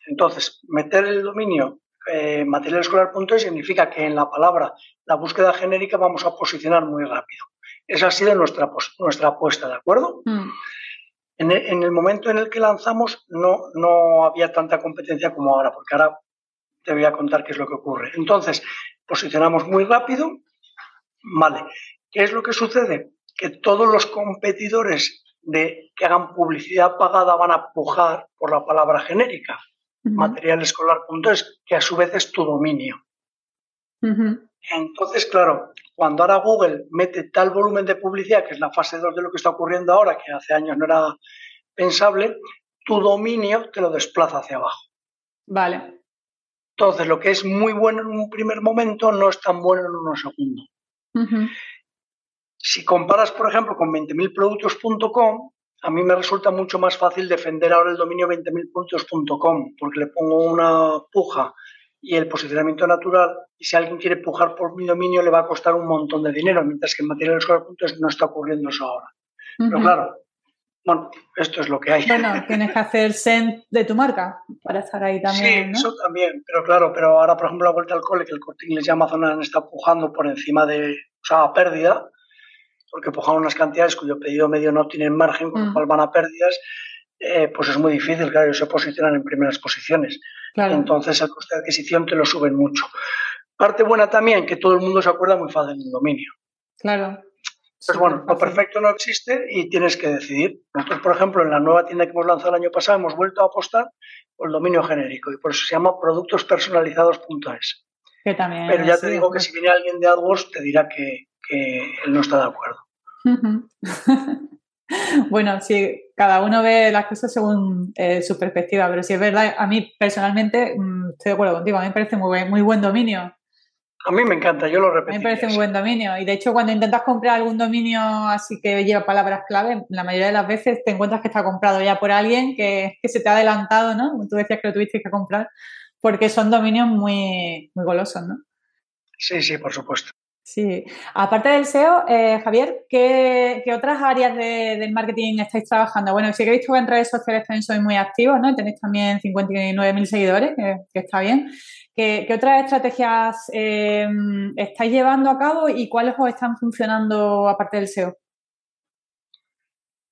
Entonces, meter el dominio eh, materialescolar.es significa que en la palabra la búsqueda genérica vamos a posicionar muy rápido. Esa ha sido nuestra, nuestra apuesta, ¿de acuerdo? Mm. En, el, momento en el que lanzamos no, no había tanta competencia como ahora, porque ahora te voy a contar qué es lo que ocurre. Entonces, posicionamos muy rápido. Vale, ¿qué es lo que sucede? Que todos los competidores de que hagan publicidad pagada van a pujar por la palabra genérica, materialescolar.es, que a su vez es tu dominio. Entonces, claro, cuando ahora Google mete tal volumen de publicidad, que es la fase 2 de lo que está ocurriendo ahora, que hace años no era pensable, tu dominio te lo desplaza hacia abajo. Vale. Entonces, lo que es muy bueno en un primer momento no es tan bueno en un segundo. Si comparas, por ejemplo, con 20.000productos.com, a mí me resulta mucho más fácil defender ahora el dominio 20.000productos.com, porque le pongo una puja y el posicionamiento natural, y si alguien quiere pujar por mi dominio le va a costar un montón de dinero, mientras que en materialescolar.es no está ocurriendo eso ahora. Pero claro, bueno, esto es lo que hay. Bueno, tienes que hacer send de tu marca para estar ahí también. Sí, eso también, pero claro, pero ahora, por ejemplo, la vuelta al cole, que el corte inglés y Amazon está pujando por encima de, o sea, a pérdida, porque pujan unas cantidades cuyo pedido medio no tienen margen, con lo mm. cual van a pérdidas, eh, pues es muy difícil, claro, ellos se posicionan en primeras posiciones. Entonces el coste de adquisición te lo suben mucho. Parte buena también, que todo el mundo se acuerda muy fácil del dominio. Claro. Pues bueno, lo perfecto no existe y tienes que decidir. Nosotros, por ejemplo, en la nueva tienda que hemos lanzado el año pasado, hemos vuelto a apostar por el dominio genérico y por eso se ma productospersonalizados.es. Que también. Pero ya te digo que si viene alguien de AdWords te dirá que, él no está de acuerdo. bueno, sí, cada uno ve las cosas según eh, su perspectiva, pero si es verdad, a mí personalmente mm, estoy de acuerdo contigo, a mí me parece muy, muy buen dominio a mí me encanta, yo lo repito. A mí me parece un buen dominio. Y de hecho, cuando intentas comprar algún dominio así que lleva palabras clave, la mayoría de las veces te encuentras que está comprado ya por alguien que, se te ha adelantado, ¿no? Tú decías que lo tuviste que comprar, porque son dominios muy, muy golosos, ¿no? Sí, sí, por supuesto. Sí. Aparte del SEO, eh, Javier, ¿qué, otras áreas del marketing estáis trabajando? Bueno, sí que he visto que en redes sociales también sois muy activos, ¿no? Tenéis también 59.000 seguidores, que, está bien. ¿Qué, otras estrategias eh, estáis llevando a cabo y cuáles os están funcionando aparte del SEO?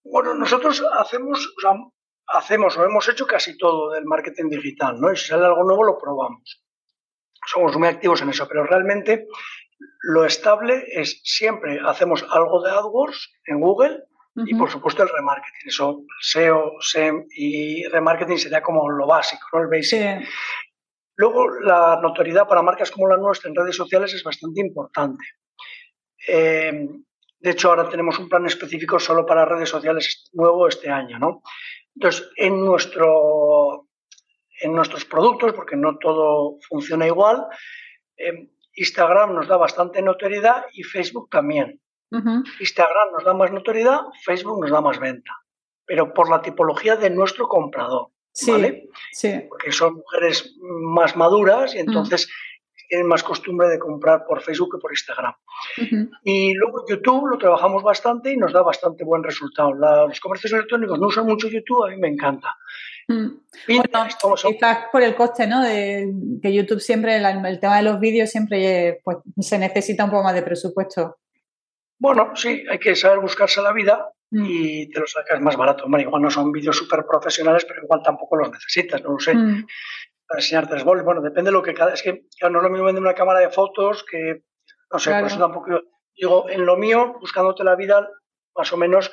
Bueno, nosotros hacemos, o sea, hacemos o hemos hecho casi todo del marketing digital, ¿no? Y si sale algo nuevo lo probamos. Somos muy activos en eso, pero realmente lo estable es siempre hacemos algo de AdWords en Google y por supuesto el remarketing. Eso, SEO, SEM y remarketing sería como lo básico, ¿no? El basic. Luego, la notoriedad para marcas como la nuestra en redes sociales es bastante importante. Eh, de hecho, ahora tenemos un plan específico solo para redes sociales nuevo este año, ¿no? Entonces, en, nuestro, en nuestros productos, porque no todo funciona igual, eh, Instagram nos da bastante notoriedad y Facebook también. Instagram nos da más notoriedad, Facebook nos da más venta, pero por la tipología de nuestro comprador. ¿vale? Sí. Porque son mujeres más maduras y entonces tienen más costumbre de comprar por Facebook que por Instagram. Y luego YouTube lo trabajamos bastante y nos da bastante buen resultado. los comercios electrónicos no usan mucho YouTube, a mí me encanta. Mm. quizás por el coste, ¿no? De, que YouTube siempre, el, tema de los vídeos siempre pues, se necesita un poco más de presupuesto. Bueno, sí, hay que saber buscarse la vida mm. y te lo sacas más barato. Bueno, igual no son vídeos súper profesionales, pero igual tampoco los necesitas, no lo sé. Mm. Para enseñar tres bols, bueno, depende de lo que cada. Es que no es lo mismo vender una cámara de fotos que. No sé, por eso tampoco. Digo, en lo mío, buscándote la vida, más o menos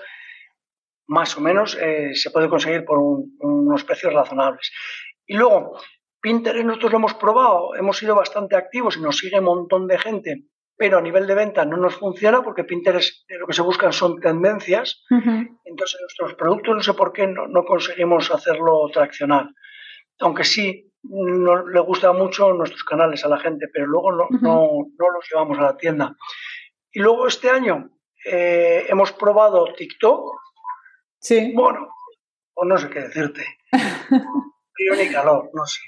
más o menos eh, se puede conseguir por unos precios razonables. Y luego, Pinterest nosotros lo hemos probado, hemos sido bastante activos y nos sigue un montón de gente, pero a nivel de venta no nos funciona porque Pinterest lo que se buscan son tendencias. Entonces, nuestros productos no sé por qué no, conseguimos hacerlo traccionar. Aunque sí no, le gusta mucho nuestros canales a la gente, pero luego no, no, los llevamos a la tienda. Y luego este año eh, hemos probado TikTok, Sí. Bueno, o no sé qué decirte. Frío ni calor, no sé.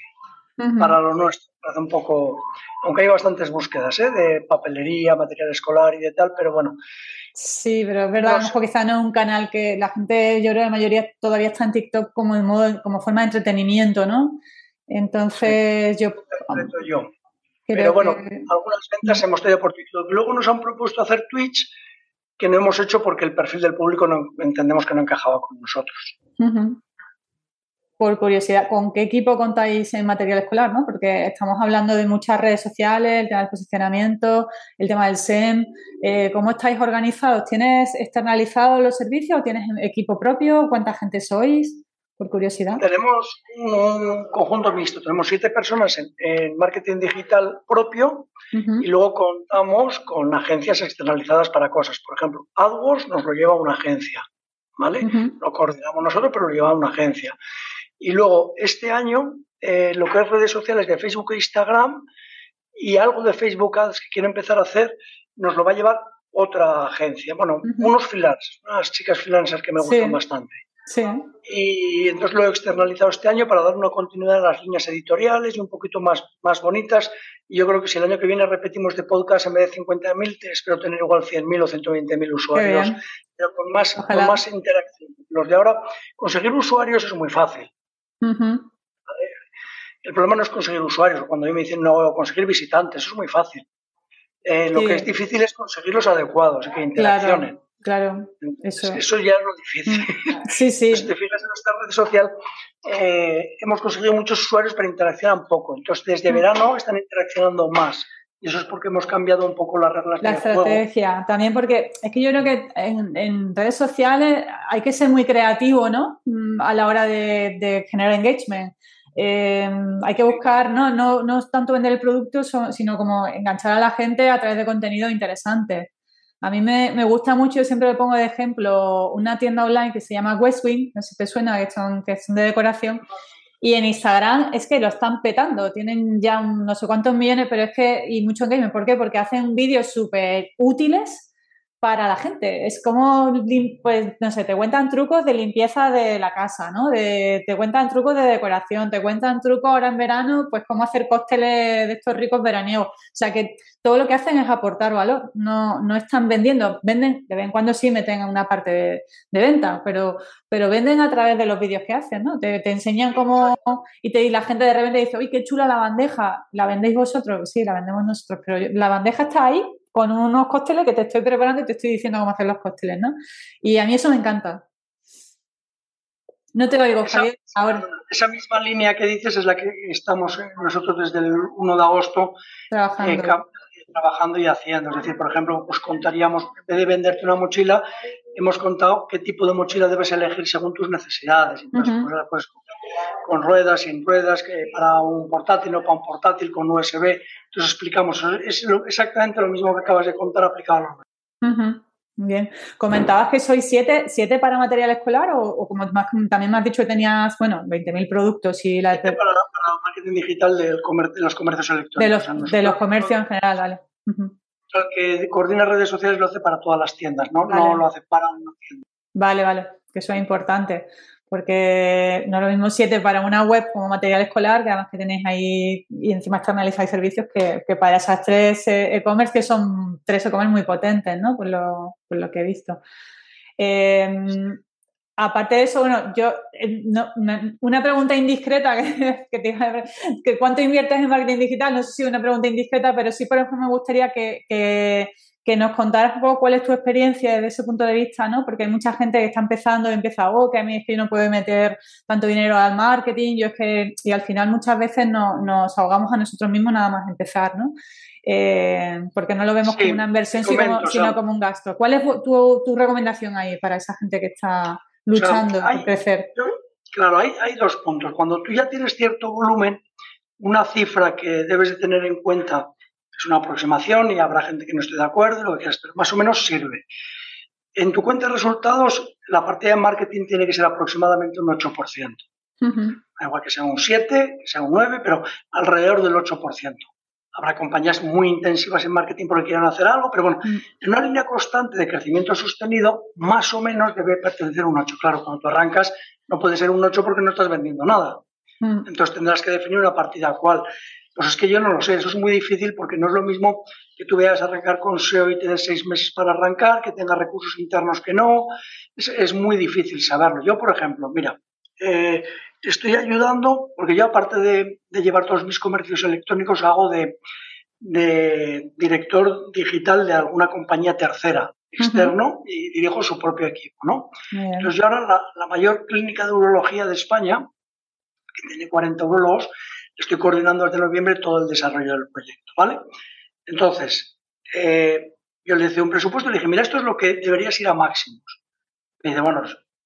Para lo nuestro, parece un poco. Aunque hay bastantes búsquedas ¿eh? de papelería, material escolar y de tal, pero bueno, Sí, pero es verdad, lo mejor quizá no es un canal que la gente, yo creo que la mayoría todavía está en TikTok como en modo, como forma de entretenimiento, ¿no? Entonces yo... yo. Pero bueno, algunas ventas hemos tenido por TikTok. Luego nos han propuesto hacer Twitch, que no hemos hecho porque el perfil del público no entendemos que no encajaba con nosotros por curiosidad, ¿con qué equipo contáis en material escolar? ¿no? Porque estamos hablando de muchas redes sociales, el tema del posicionamiento, el tema del SEM. Eh, ¿Cómo estáis organizados? ¿Tienes externalizados los servicios o tienes equipo propio? ¿Cuánta gente sois? Por curiosidad. Tenemos un conjunto mixto. Tenemos siete personas en, marketing digital propio y luego contamos con agencias externalizadas para cosas. Por ejemplo, AdWords nos lo lleva una agencia. ¿Vale? Lo coordinamos nosotros, pero lo lleva una agencia. Y luego, este año, eh, lo que es redes sociales de Facebook e Instagram y algo de Facebook Ads que quiero empezar a hacer, nos lo va a llevar otra agencia. Bueno, unos freelancers, unas chicas freelancers que me gustan bastante. Sí. Y entonces lo he externalizado este año para dar una continuidad a las líneas editoriales y un poquito más, más bonitas. Y yo creo que si el año que viene repetimos de podcast en vez de 50.000, espero tener igual 100.000 o 120.000 usuarios, pero con más, con más interacción. Los de ahora, conseguir usuarios es muy fácil. El problema no es conseguir usuarios. Cuando a mí me dicen no, conseguir visitantes, eso es muy fácil. Eh, lo que es difícil es conseguir los adecuados, que interaccionen. Claro, eso. eso. ya es lo difícil. Sí, sí. si te fijas en nuestra red social, eh, hemos conseguido muchos usuarios, pero interaccionan poco. Entonces, desde mm. verano están interaccionando más. Y eso es porque hemos cambiado un poco las reglas la estrategia. También porque es que yo creo que en, redes sociales hay que ser muy creativo, ¿no? Mm, a la hora de, generar engagement. Eh, hay que buscar, ¿no? ¿no? No tanto vender el producto, sino como enganchar a la gente a través de contenido interesante. A mí me, gusta mucho, yo siempre le pongo de ejemplo una tienda online que se llama Westwing, no sé si te suena, que son, que son de decoración, y en Instagram es que lo están petando, tienen ya no sé cuántos millones, pero es que, y mucho engagement. ¿Por qué? Porque hacen vídeos súper útiles para la gente. Es como, pues, no sé, te cuentan trucos de limpieza de la casa, ¿no? Te cuentan trucos de decoración, te cuentan trucos ahora en verano, pues cómo hacer cócteles de estos ricos veraniegos. O sea que todo lo que hacen es aportar valor, no, no están vendiendo, venden, de vez en cuando sí meten una parte de, venta, pero, pero venden a través de los vídeos que hacen, ¿no? Te, enseñan cómo, y te, la gente de repente dice, uy, qué chula la bandeja, ¿la vendéis vosotros? Sí, la vendemos nosotros, pero la bandeja está ahí con unos cócteles que te estoy preparando y te estoy diciendo cómo hacer los cócteles, ¿no? Y a mí eso me encanta. No te oigo, esa, Javier. Ahora. Esa misma línea que dices es la que estamos nosotros desde el 1 de agosto trabajando. Eh, trabajando y haciendo. Es decir, por ejemplo, pues contaríamos, en vez de venderte una mochila, hemos contado qué tipo de mochila debes elegir según tus necesidades. Entonces, pues, con ruedas, sin ruedas, que para un portátil o para un portátil con USB. Entonces explicamos, es exactamente lo mismo que acabas de contar aplicado a Bien. ¿Comentabas que sois siete, siete para material escolar o, como también me has dicho que tenías, bueno, 20.000 productos y la... Para, para marketing digital de los comercios electrónicos. De los, comercios en general, vale. El que coordina redes sociales lo hace para todas las tiendas, ¿no? No lo hace para una tienda. Vale, vale, que eso es importante porque no es lo mismo siete para una web como material escolar, que además que tenéis ahí y encima externalizáis servicios que, para esas tres eh, e-commerce, que son tres e-commerce muy potentes, ¿no? Por lo, por lo que he visto. Em, aparte de eso, bueno, yo, eh, una pregunta indiscreta que, te que cuánto inviertes en marketing digital, no sé si es una pregunta indiscreta, pero sí, por ejemplo, me gustaría que, que que nos contaras un poco cuál es tu experiencia desde ese punto de vista, ¿no? Porque hay mucha gente que está empezando y empieza, oh, que a mí es que yo no puedo meter tanto dinero al marketing, yo es que, y al final muchas veces nos ahogamos a nosotros mismos nada más empezar, ¿no? Eh, porque no lo vemos como una inversión, sino, como un gasto. ¿Cuál es tu, recomendación ahí para esa gente que está luchando por crecer? claro, hay, hay dos puntos. Cuando tú ya tienes cierto volumen, una cifra que debes de tener en cuenta es una aproximación y habrá gente que no esté de acuerdo, lo que quieras, pero más o menos sirve. En tu cuenta de resultados, la partida de marketing tiene que ser aproximadamente un 8%. Igual que sea un 7, que sea un 9, pero alrededor del 8%. Habrá compañías muy intensivas en marketing porque quieran hacer algo, pero bueno, mm. en una línea constante de crecimiento sostenido, más o menos debe pertenecer a un 8. Claro, cuando tú arrancas, no puede ser un 8 porque no estás vendiendo nada. Mm. Entonces tendrás que definir una partida cual Pues es que yo no lo sé, eso es muy difícil porque no es lo mismo que tú veas arrancar con SEO y tienes seis meses para arrancar, que tenga recursos internos que no. Es, muy difícil saberlo. Yo, por ejemplo, mira, eh, estoy ayudando, porque yo aparte de, llevar todos mis comercios electrónicos, hago de, director digital de alguna compañía tercera externo y dirijo su propio equipo, ¿no? Entonces yo ahora la, la, mayor clínica de urología de España, que tiene 40 urologos, estoy coordinando desde noviembre todo el desarrollo del proyecto, ¿vale? Entonces, eh, yo le hice un presupuesto y le dije, mira, esto es lo que deberías ir a máximos. Me dice, bueno,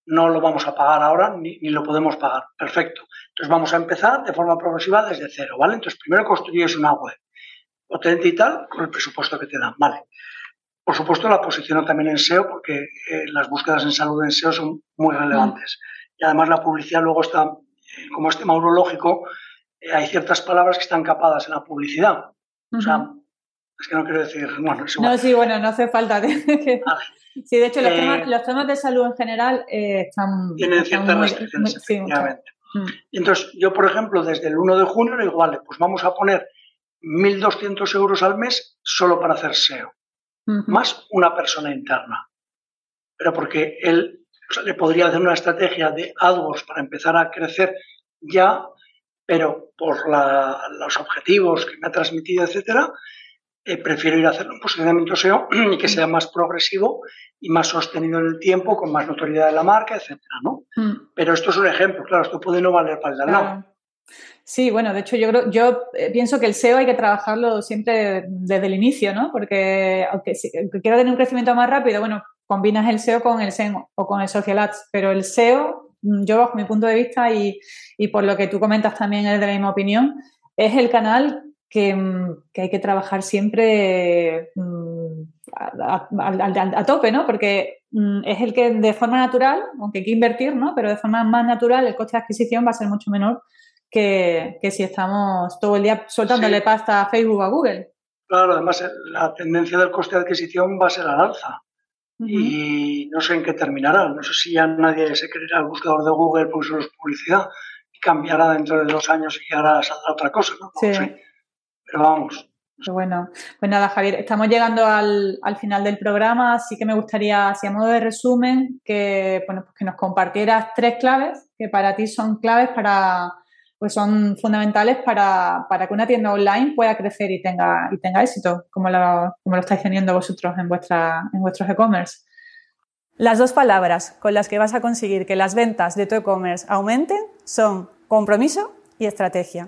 no lo vamos a pagar ahora ni, lo podemos pagar. Perfecto. Entonces vamos a empezar de forma progresiva desde cero, ¿vale? Entonces primero construyes una web potente y tal con el presupuesto que te dan, ¿vale? Por supuesto la posiciono también en SEO porque eh, las búsquedas en salud en SEO son muy relevantes. Y además la publicidad luego está, eh, como es tema urológico, hay ciertas palabras que están capadas en la publicidad. O sea, es que no quiero decir, bueno, No, sí, bueno, no hace falta. Sí, de hecho, los, temas, eh, los, temas, de salud en general eh, están. Tienen ciertas restricciones, efectivamente. Mm. entonces, yo, por ejemplo, desde el 1 de junio le digo, vale, pues vamos a poner 1.200 euros al mes solo para hacer SEO, más una persona interna. Pero porque él le podría hacer una estrategia de AdWords para empezar a crecer ya pero por los objetivos que me ha transmitido, etcétera, eh, prefiero ir a hacerlo en posicionamiento SEO y que sea más progresivo y más sostenido en el tiempo, con más notoriedad de la marca, etcétera, ¿no? Mm. Pero esto es un ejemplo, claro, esto puede no valer para el de al lado. Sí, bueno, de hecho yo creo, yo eh, pienso que el SEO hay que trabajarlo siempre desde el inicio, ¿no? Porque aunque, aunque quiero tener un crecimiento más rápido, bueno, combinas el SEO con el SEM o con el Social Ads, pero el SEO Mm, yo bajo mi punto de vista y, por lo que tú comentas también es de la misma opinión, es el canal que, mm, hay que trabajar siempre mm, a, tope, ¿no? Porque es el que de forma natural, aunque hay que invertir, ¿no? Pero de forma más natural el coste de adquisición va a ser mucho menor que, si estamos todo el día soltándole pasta a Facebook o a Google. Claro, además la tendencia del coste de adquisición va a ser al alza y no sé en qué terminará. No sé si ya nadie se creerá el buscador de Google por es publicidad y cambiará dentro de dos años y ahora saldrá otra cosa, ¿no? Sí. Pero vamos. Bueno, pues nada, Javier, estamos llegando al, final del programa, así que me gustaría, así a modo de resumen, que, bueno, pues que nos compartieras tres claves que para ti son claves para, pues son fundamentales para, que una tienda online pueda crecer y tenga, y tenga éxito, como lo, como lo estáis teniendo vosotros en, vuestra, en vuestros e-commerce. Las dos palabras con las que vas a conseguir que las ventas de tu e-commerce aumenten son compromiso y estrategia.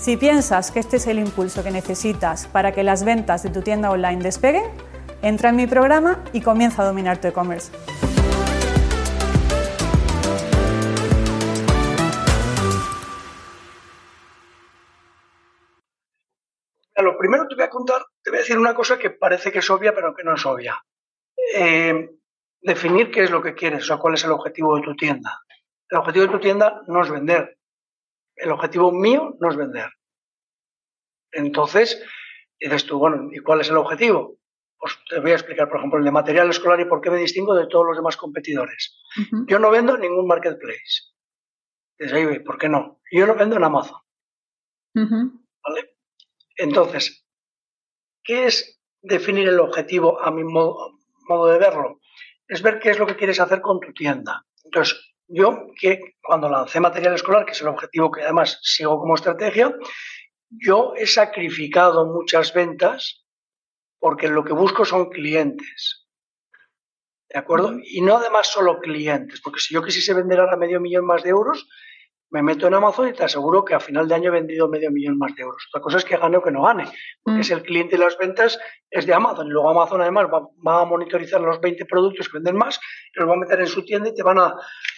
Si piensas que este es el impulso que necesitas para que las ventas de tu tienda online despeguen, entra en mi programa y comienza a dominar tu e-commerce. Lo primero te voy a contar, te voy a decir una cosa que parece que es obvia, pero que no es obvia. Eh, definir qué es lo que quieres, o sea, cuál es el objetivo de tu tienda. El objetivo de tu tienda no es vender. El objetivo mío no es vender. Entonces, dices tú, bueno, ¿y cuál es el objetivo? Pues te voy a explicar, por ejemplo, el de material escolar y por qué me distingo de todos los demás competidores. Yo no vendo en ningún marketplace. Dices, ahí, ¿por qué no? Yo no vendo en Amazon. ¿Vale? Entonces, ¿qué es definir el objetivo a mi modo, de verlo? Es ver qué es lo que quieres hacer con tu tienda. Entonces, yo que cuando lancé material escolar, que es el objetivo que además sigo como estrategia, yo he sacrificado muchas ventas porque lo que busco son clientes. ¿De acuerdo? Y no además solo clientes, porque si yo quisiese vender ahora medio millón más de euros, me meto en Amazon y te aseguro que a final de año he vendido medio millón más de euros. Otra cosa es que gane o que no gane, porque mm. es el cliente y las ventas es de Amazon. Y luego Amazon además va, a monitorizar los 20 productos que venden más, los va a meter en su tienda y te van a,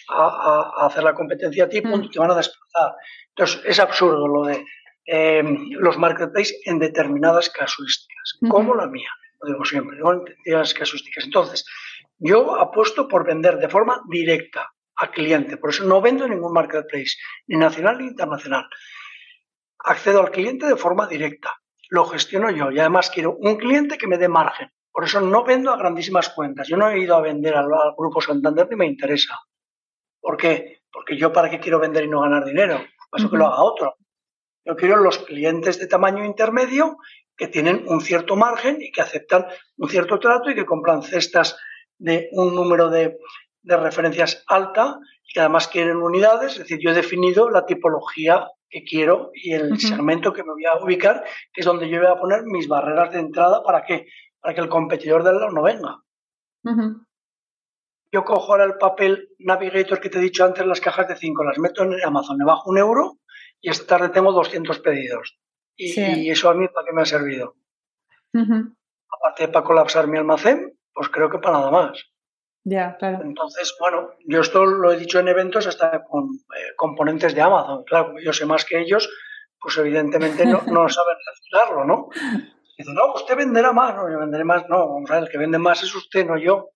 hacer la competencia a ti, mm. te van a desplazar. Entonces, es absurdo lo de eh, los marketplaces en determinadas casuísticas, como la mía, lo digo siempre, en determinadas casuísticas. Entonces, yo apuesto por vender de forma directa al cliente. Por eso no vendo en ningún marketplace, ni nacional ni internacional. Accedo al cliente de forma directa. Lo gestiono yo y además quiero un cliente que me dé margen. Por eso no vendo a grandísimas cuentas. Yo no he ido a vender al, Grupo Santander ni me interesa. ¿Por qué? Porque yo para qué quiero vender y no ganar dinero. Paso que lo haga otro. Yo quiero los clientes de tamaño intermedio que tienen un cierto margen y que aceptan un cierto trato y que compran cestas de un número de, de referencias alta y que además quieren unidades, es decir, yo he definido la tipología que quiero y el segmento que me voy a ubicar, que es donde yo voy a poner mis barreras de entrada para que, para que el competidor del lado no venga. Yo cojo ahora el papel Navigator que te he dicho antes, las cajas de 5, las meto en Amazon, me bajo un euro y esta tarde tengo 200 pedidos. Y, eso a mí, ¿para qué me ha servido? Aparte de para colapsar mi almacén, pues creo que para nada más. Ya, claro. Entonces, bueno, yo esto lo he dicho en eventos hasta con eh, componentes de Amazon. Claro, yo sé más que ellos, pues evidentemente no, no saben reciclarlo, ¿no? Dicen, no, usted venderá más, no, yo venderé más, no, vamos a ver, el que vende más es usted, no yo.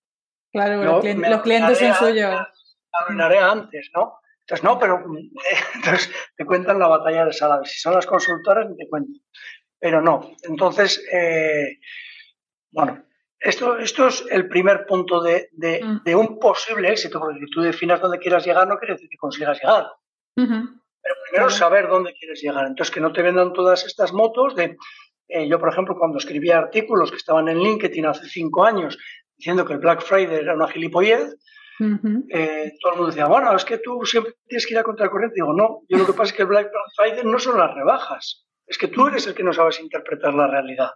Claro, los, clientes, son suyos. Arruinaré antes, ¿no? Entonces, no, pero entonces te cuentan la batalla de saladas. Si son las consultoras, te cuento. Pero no. Entonces, eh, bueno, esto, esto es el primer punto de, mm. de, un posible éxito, porque si tú definas dónde quieras llegar, no quiere decir que consigas llegar. Pero primero saber dónde quieres llegar. Entonces, que no te vendan todas estas motos de... Eh, yo, por ejemplo, cuando escribía artículos que estaban en LinkedIn hace cinco años diciendo que el Black Friday era una gilipollez, eh, todo el mundo decía, bueno, es que tú siempre tienes que ir a contracorriente. Digo, no, yo lo que pasa es que el Black Friday no son las rebajas, es que tú eres el que no sabes interpretar la realidad.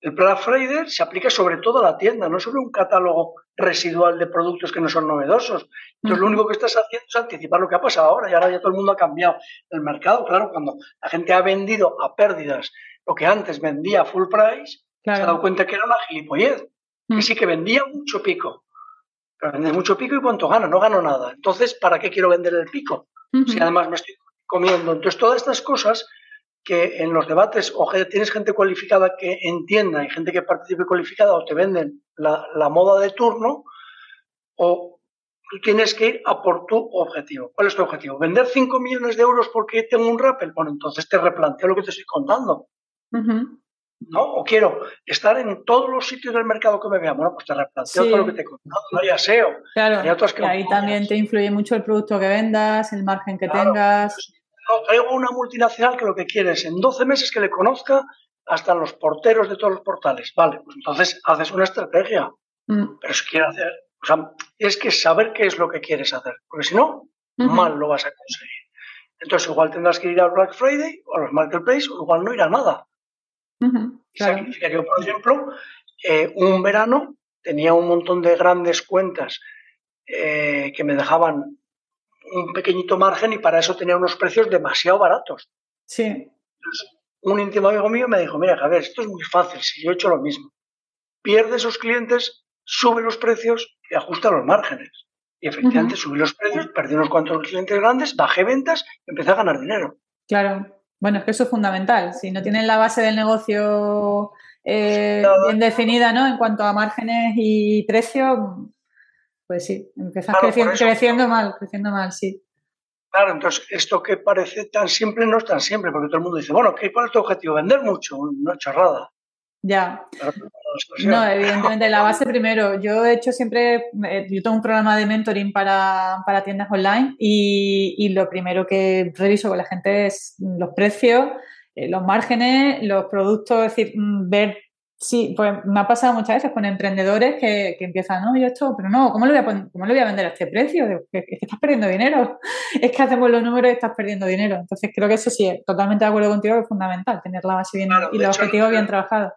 El Black Friday se aplica sobre todo a la tienda, no sobre un catálogo residual de productos que no son novedosos. Entonces, lo único que estás haciendo es anticipar lo que ha pasado ahora y ahora ya todo el mundo ha cambiado el mercado. Claro, cuando la gente ha vendido a pérdidas lo que antes vendía a full price, se ha dado cuenta que era una gilipollez. Que sí que vendía mucho pico, pero vende mucho pico y cuánto gano, no gano nada. Entonces, ¿para qué quiero vender el pico? Si además me estoy comiendo. Entonces, todas estas cosas que en los debates o tienes gente cualificada que entienda y gente que participe cualificada o te venden la, moda de turno o tú tienes que ir a por tu objetivo. ¿Cuál es tu objetivo? ¿Vender 5 millones de euros porque tengo un rappel? Bueno, entonces te replanteo lo que te estoy contando. ¿No? O quiero estar en todos los sitios del mercado que me vean. Bueno, pues te replanteo todo lo que te he contado. No hay SEO. Claro, y ahí también te influye mucho el producto que vendas, el margen que tengas. Pues, traigo una multinacional que lo que quiere es en 12 meses que le conozca hasta los porteros de todos los portales. Vale, pues entonces haces una estrategia. Mm. Pero si quieres hacer, o sea, es que saber qué es lo que quieres hacer, porque si no, mal lo vas a conseguir. Entonces igual tendrás que ir al Black Friday o a los Marketplace o igual no ir a nada. Significa que, por ejemplo, eh, un verano tenía un montón de grandes cuentas eh, que me dejaban un pequeñito margen y para eso tenía unos precios demasiado baratos. Sí. un íntimo amigo mío me dijo, mira, Javier, esto es muy fácil, si yo he hecho lo mismo. Pierde esos clientes, sube los precios y ajusta los márgenes. Y efectivamente subí los precios, perdí unos cuantos clientes grandes, bajé ventas y empecé a ganar dinero. Claro. Bueno, es que eso es fundamental. Si no tienen la base del negocio eh, bien definida, ¿no? En cuanto a márgenes y precios, pues sí, empiezas creciendo, mal, creciendo mal, sí. Claro, entonces esto que parece tan simple no es tan simple, porque todo el mundo dice, bueno, ¿cuál es tu objetivo? Vender mucho, una charrada. Ya. No, evidentemente, la base primero. Yo he hecho siempre, eh, yo tengo un programa de mentoring para, tiendas online y, lo primero que reviso con la gente es los precios, eh, los márgenes, los productos, es decir, mm, ver Sí, pues me ha pasado muchas veces con emprendedores que, empiezan, no, yo esto, pero no, ¿cómo le voy a, cómo le voy a vender a este precio? Es que estás perdiendo dinero. Es que hacemos los números y estás perdiendo dinero. Entonces creo que eso sí, totalmente de acuerdo contigo, que es fundamental, tener la base bien y los objetivos bien trabajados.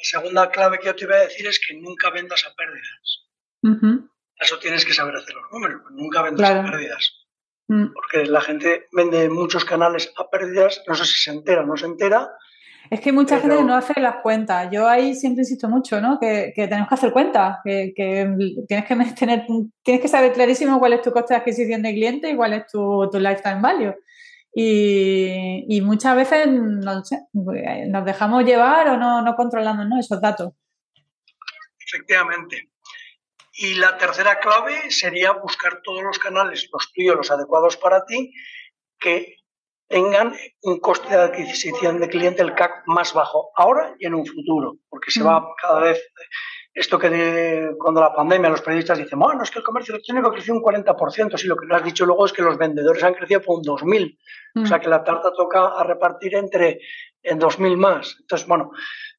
La segunda clave que yo te iba a decir es que nunca vendas a pérdidas. Eso tienes que saber hacer los números, nunca vendas a pérdidas. Mm. Porque la gente vende muchos canales a pérdidas, no sé si se entera o no se entera, es que mucha gente no hace las cuentas. Yo ahí siempre insisto mucho, ¿no? Que, tenemos que hacer cuentas, que, tienes que tener, tienes que saber clarísimo cuál es tu coste de adquisición de cliente y cuál es tu, lifetime value. Y, muchas veces no sé, nos dejamos llevar o no, no controlamos esos datos. Efectivamente. Y la tercera clave sería buscar todos los canales, los tuyos, los adecuados para ti, que tengan un coste de adquisición de cliente, el CAC, más bajo, ahora y en un futuro, porque se va cada vez, esto que cuando la pandemia los periodistas dicen, bueno, es que el comercio electrónico creció un 40%, si lo que no has dicho luego es que los vendedores han crecido por un 2.000, o sea que la tarta toca a repartir entre en 2.000 más. Entonces, bueno,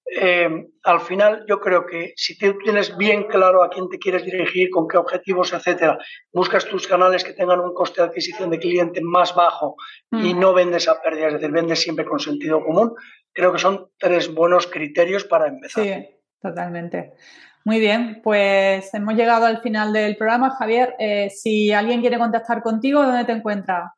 eh, al final yo creo que si tú tienes bien claro a quién te quieres dirigir, con qué objetivos, etcétera, buscas tus canales que tengan un coste de adquisición de cliente más bajo y mm. no vendes a pérdidas, es decir, vendes siempre con sentido común, creo que son tres buenos criterios para empezar. Sí, totalmente. Muy bien, pues hemos llegado al final del programa. Javier, eh, si alguien quiere contactar contigo, ¿dónde te encuentra?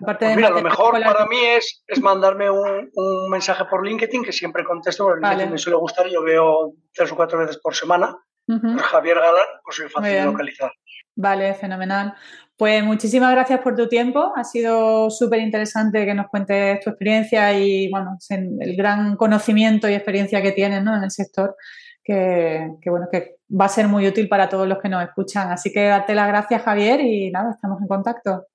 Pues mira, lo mejor para mí es, es mandarme un, mensaje por LinkedIn, que siempre contesto, porque LinkedIn me suele gustar, yo veo tres o cuatro veces por semana. Javier Galán, pues soy fácil de localizar. Vale, fenomenal. Pues muchísimas gracias por tu tiempo. Ha sido súper interesante que nos cuentes tu experiencia y bueno, el gran conocimiento y experiencia que tienes en el sector, que, que, bueno, que va a ser muy útil para todos los que nos escuchan. Así que date las gracias, Javier, y nada, estamos en contacto.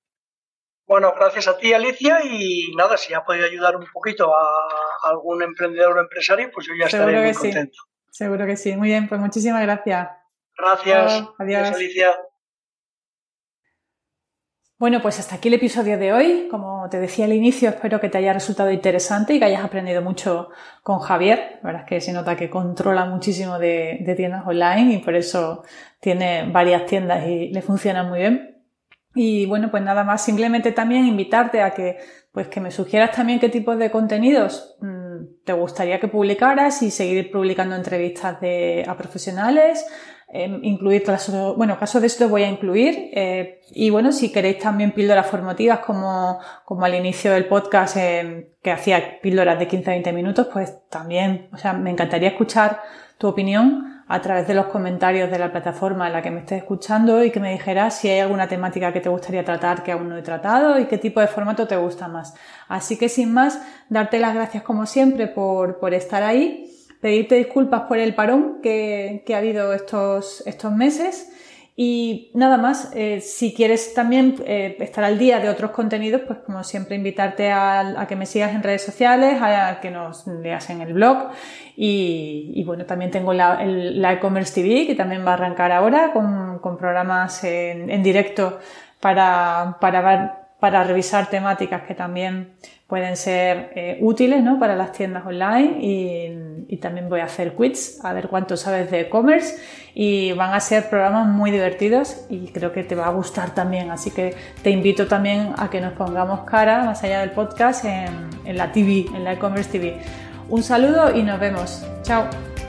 Bueno, gracias a ti, Alicia, y nada, si ha podido ayudar un poquito a algún emprendedor o empresario, pues yo ya estaré muy contento. Seguro que sí. Muy bien, pues muchísimas gracias. Gracias. Adiós. Alicia. Bueno, pues hasta aquí el episodio de hoy. Como te decía al inicio, espero que te haya resultado interesante y que hayas aprendido mucho con Javier. La verdad es que se nota que controla muchísimo de, tiendas online y por eso tiene varias tiendas y le funcionan muy bien. Y bueno, pues nada más, simplemente también invitarte a que, pues que me sugieras también qué tipo de contenidos mm, te gustaría que publicaras y seguir publicando entrevistas de, a profesionales, em, incluir casos, bueno, casos de esto voy a incluir. Eh, y bueno, si queréis también píldoras formativas como, como al inicio del podcast em, que hacía píldoras de 15-20 minutos, pues también, o sea, me encantaría escuchar tu opinión a través de los comentarios de la plataforma en la que me estés escuchando y que me dijeras si hay alguna temática que te gustaría tratar que aún no he tratado y qué tipo de formato te gusta más. Así que sin más, darte las gracias como siempre por, por estar ahí, pedirte disculpas por el parón que, que ha habido estos, estos meses. Y nada más, eh, si quieres también eh, estar al día de otros contenidos, pues como siempre invitarte a, que me sigas en redes sociales, a, que nos leas en el blog. Y, bueno, también tengo la, e-commerce TV que también va a arrancar ahora con, programas en, directo para, para, para revisar temáticas que también pueden ser eh, útiles ¿no? para las tiendas online y, también voy a hacer quiz a ver cuánto sabes de e-commerce y van a ser programas muy divertidos y creo que te va a gustar también así que te invito también a que nos pongamos cara más allá del podcast en, en la TV, en la e-commerce TV. Un saludo y nos vemos. Chao.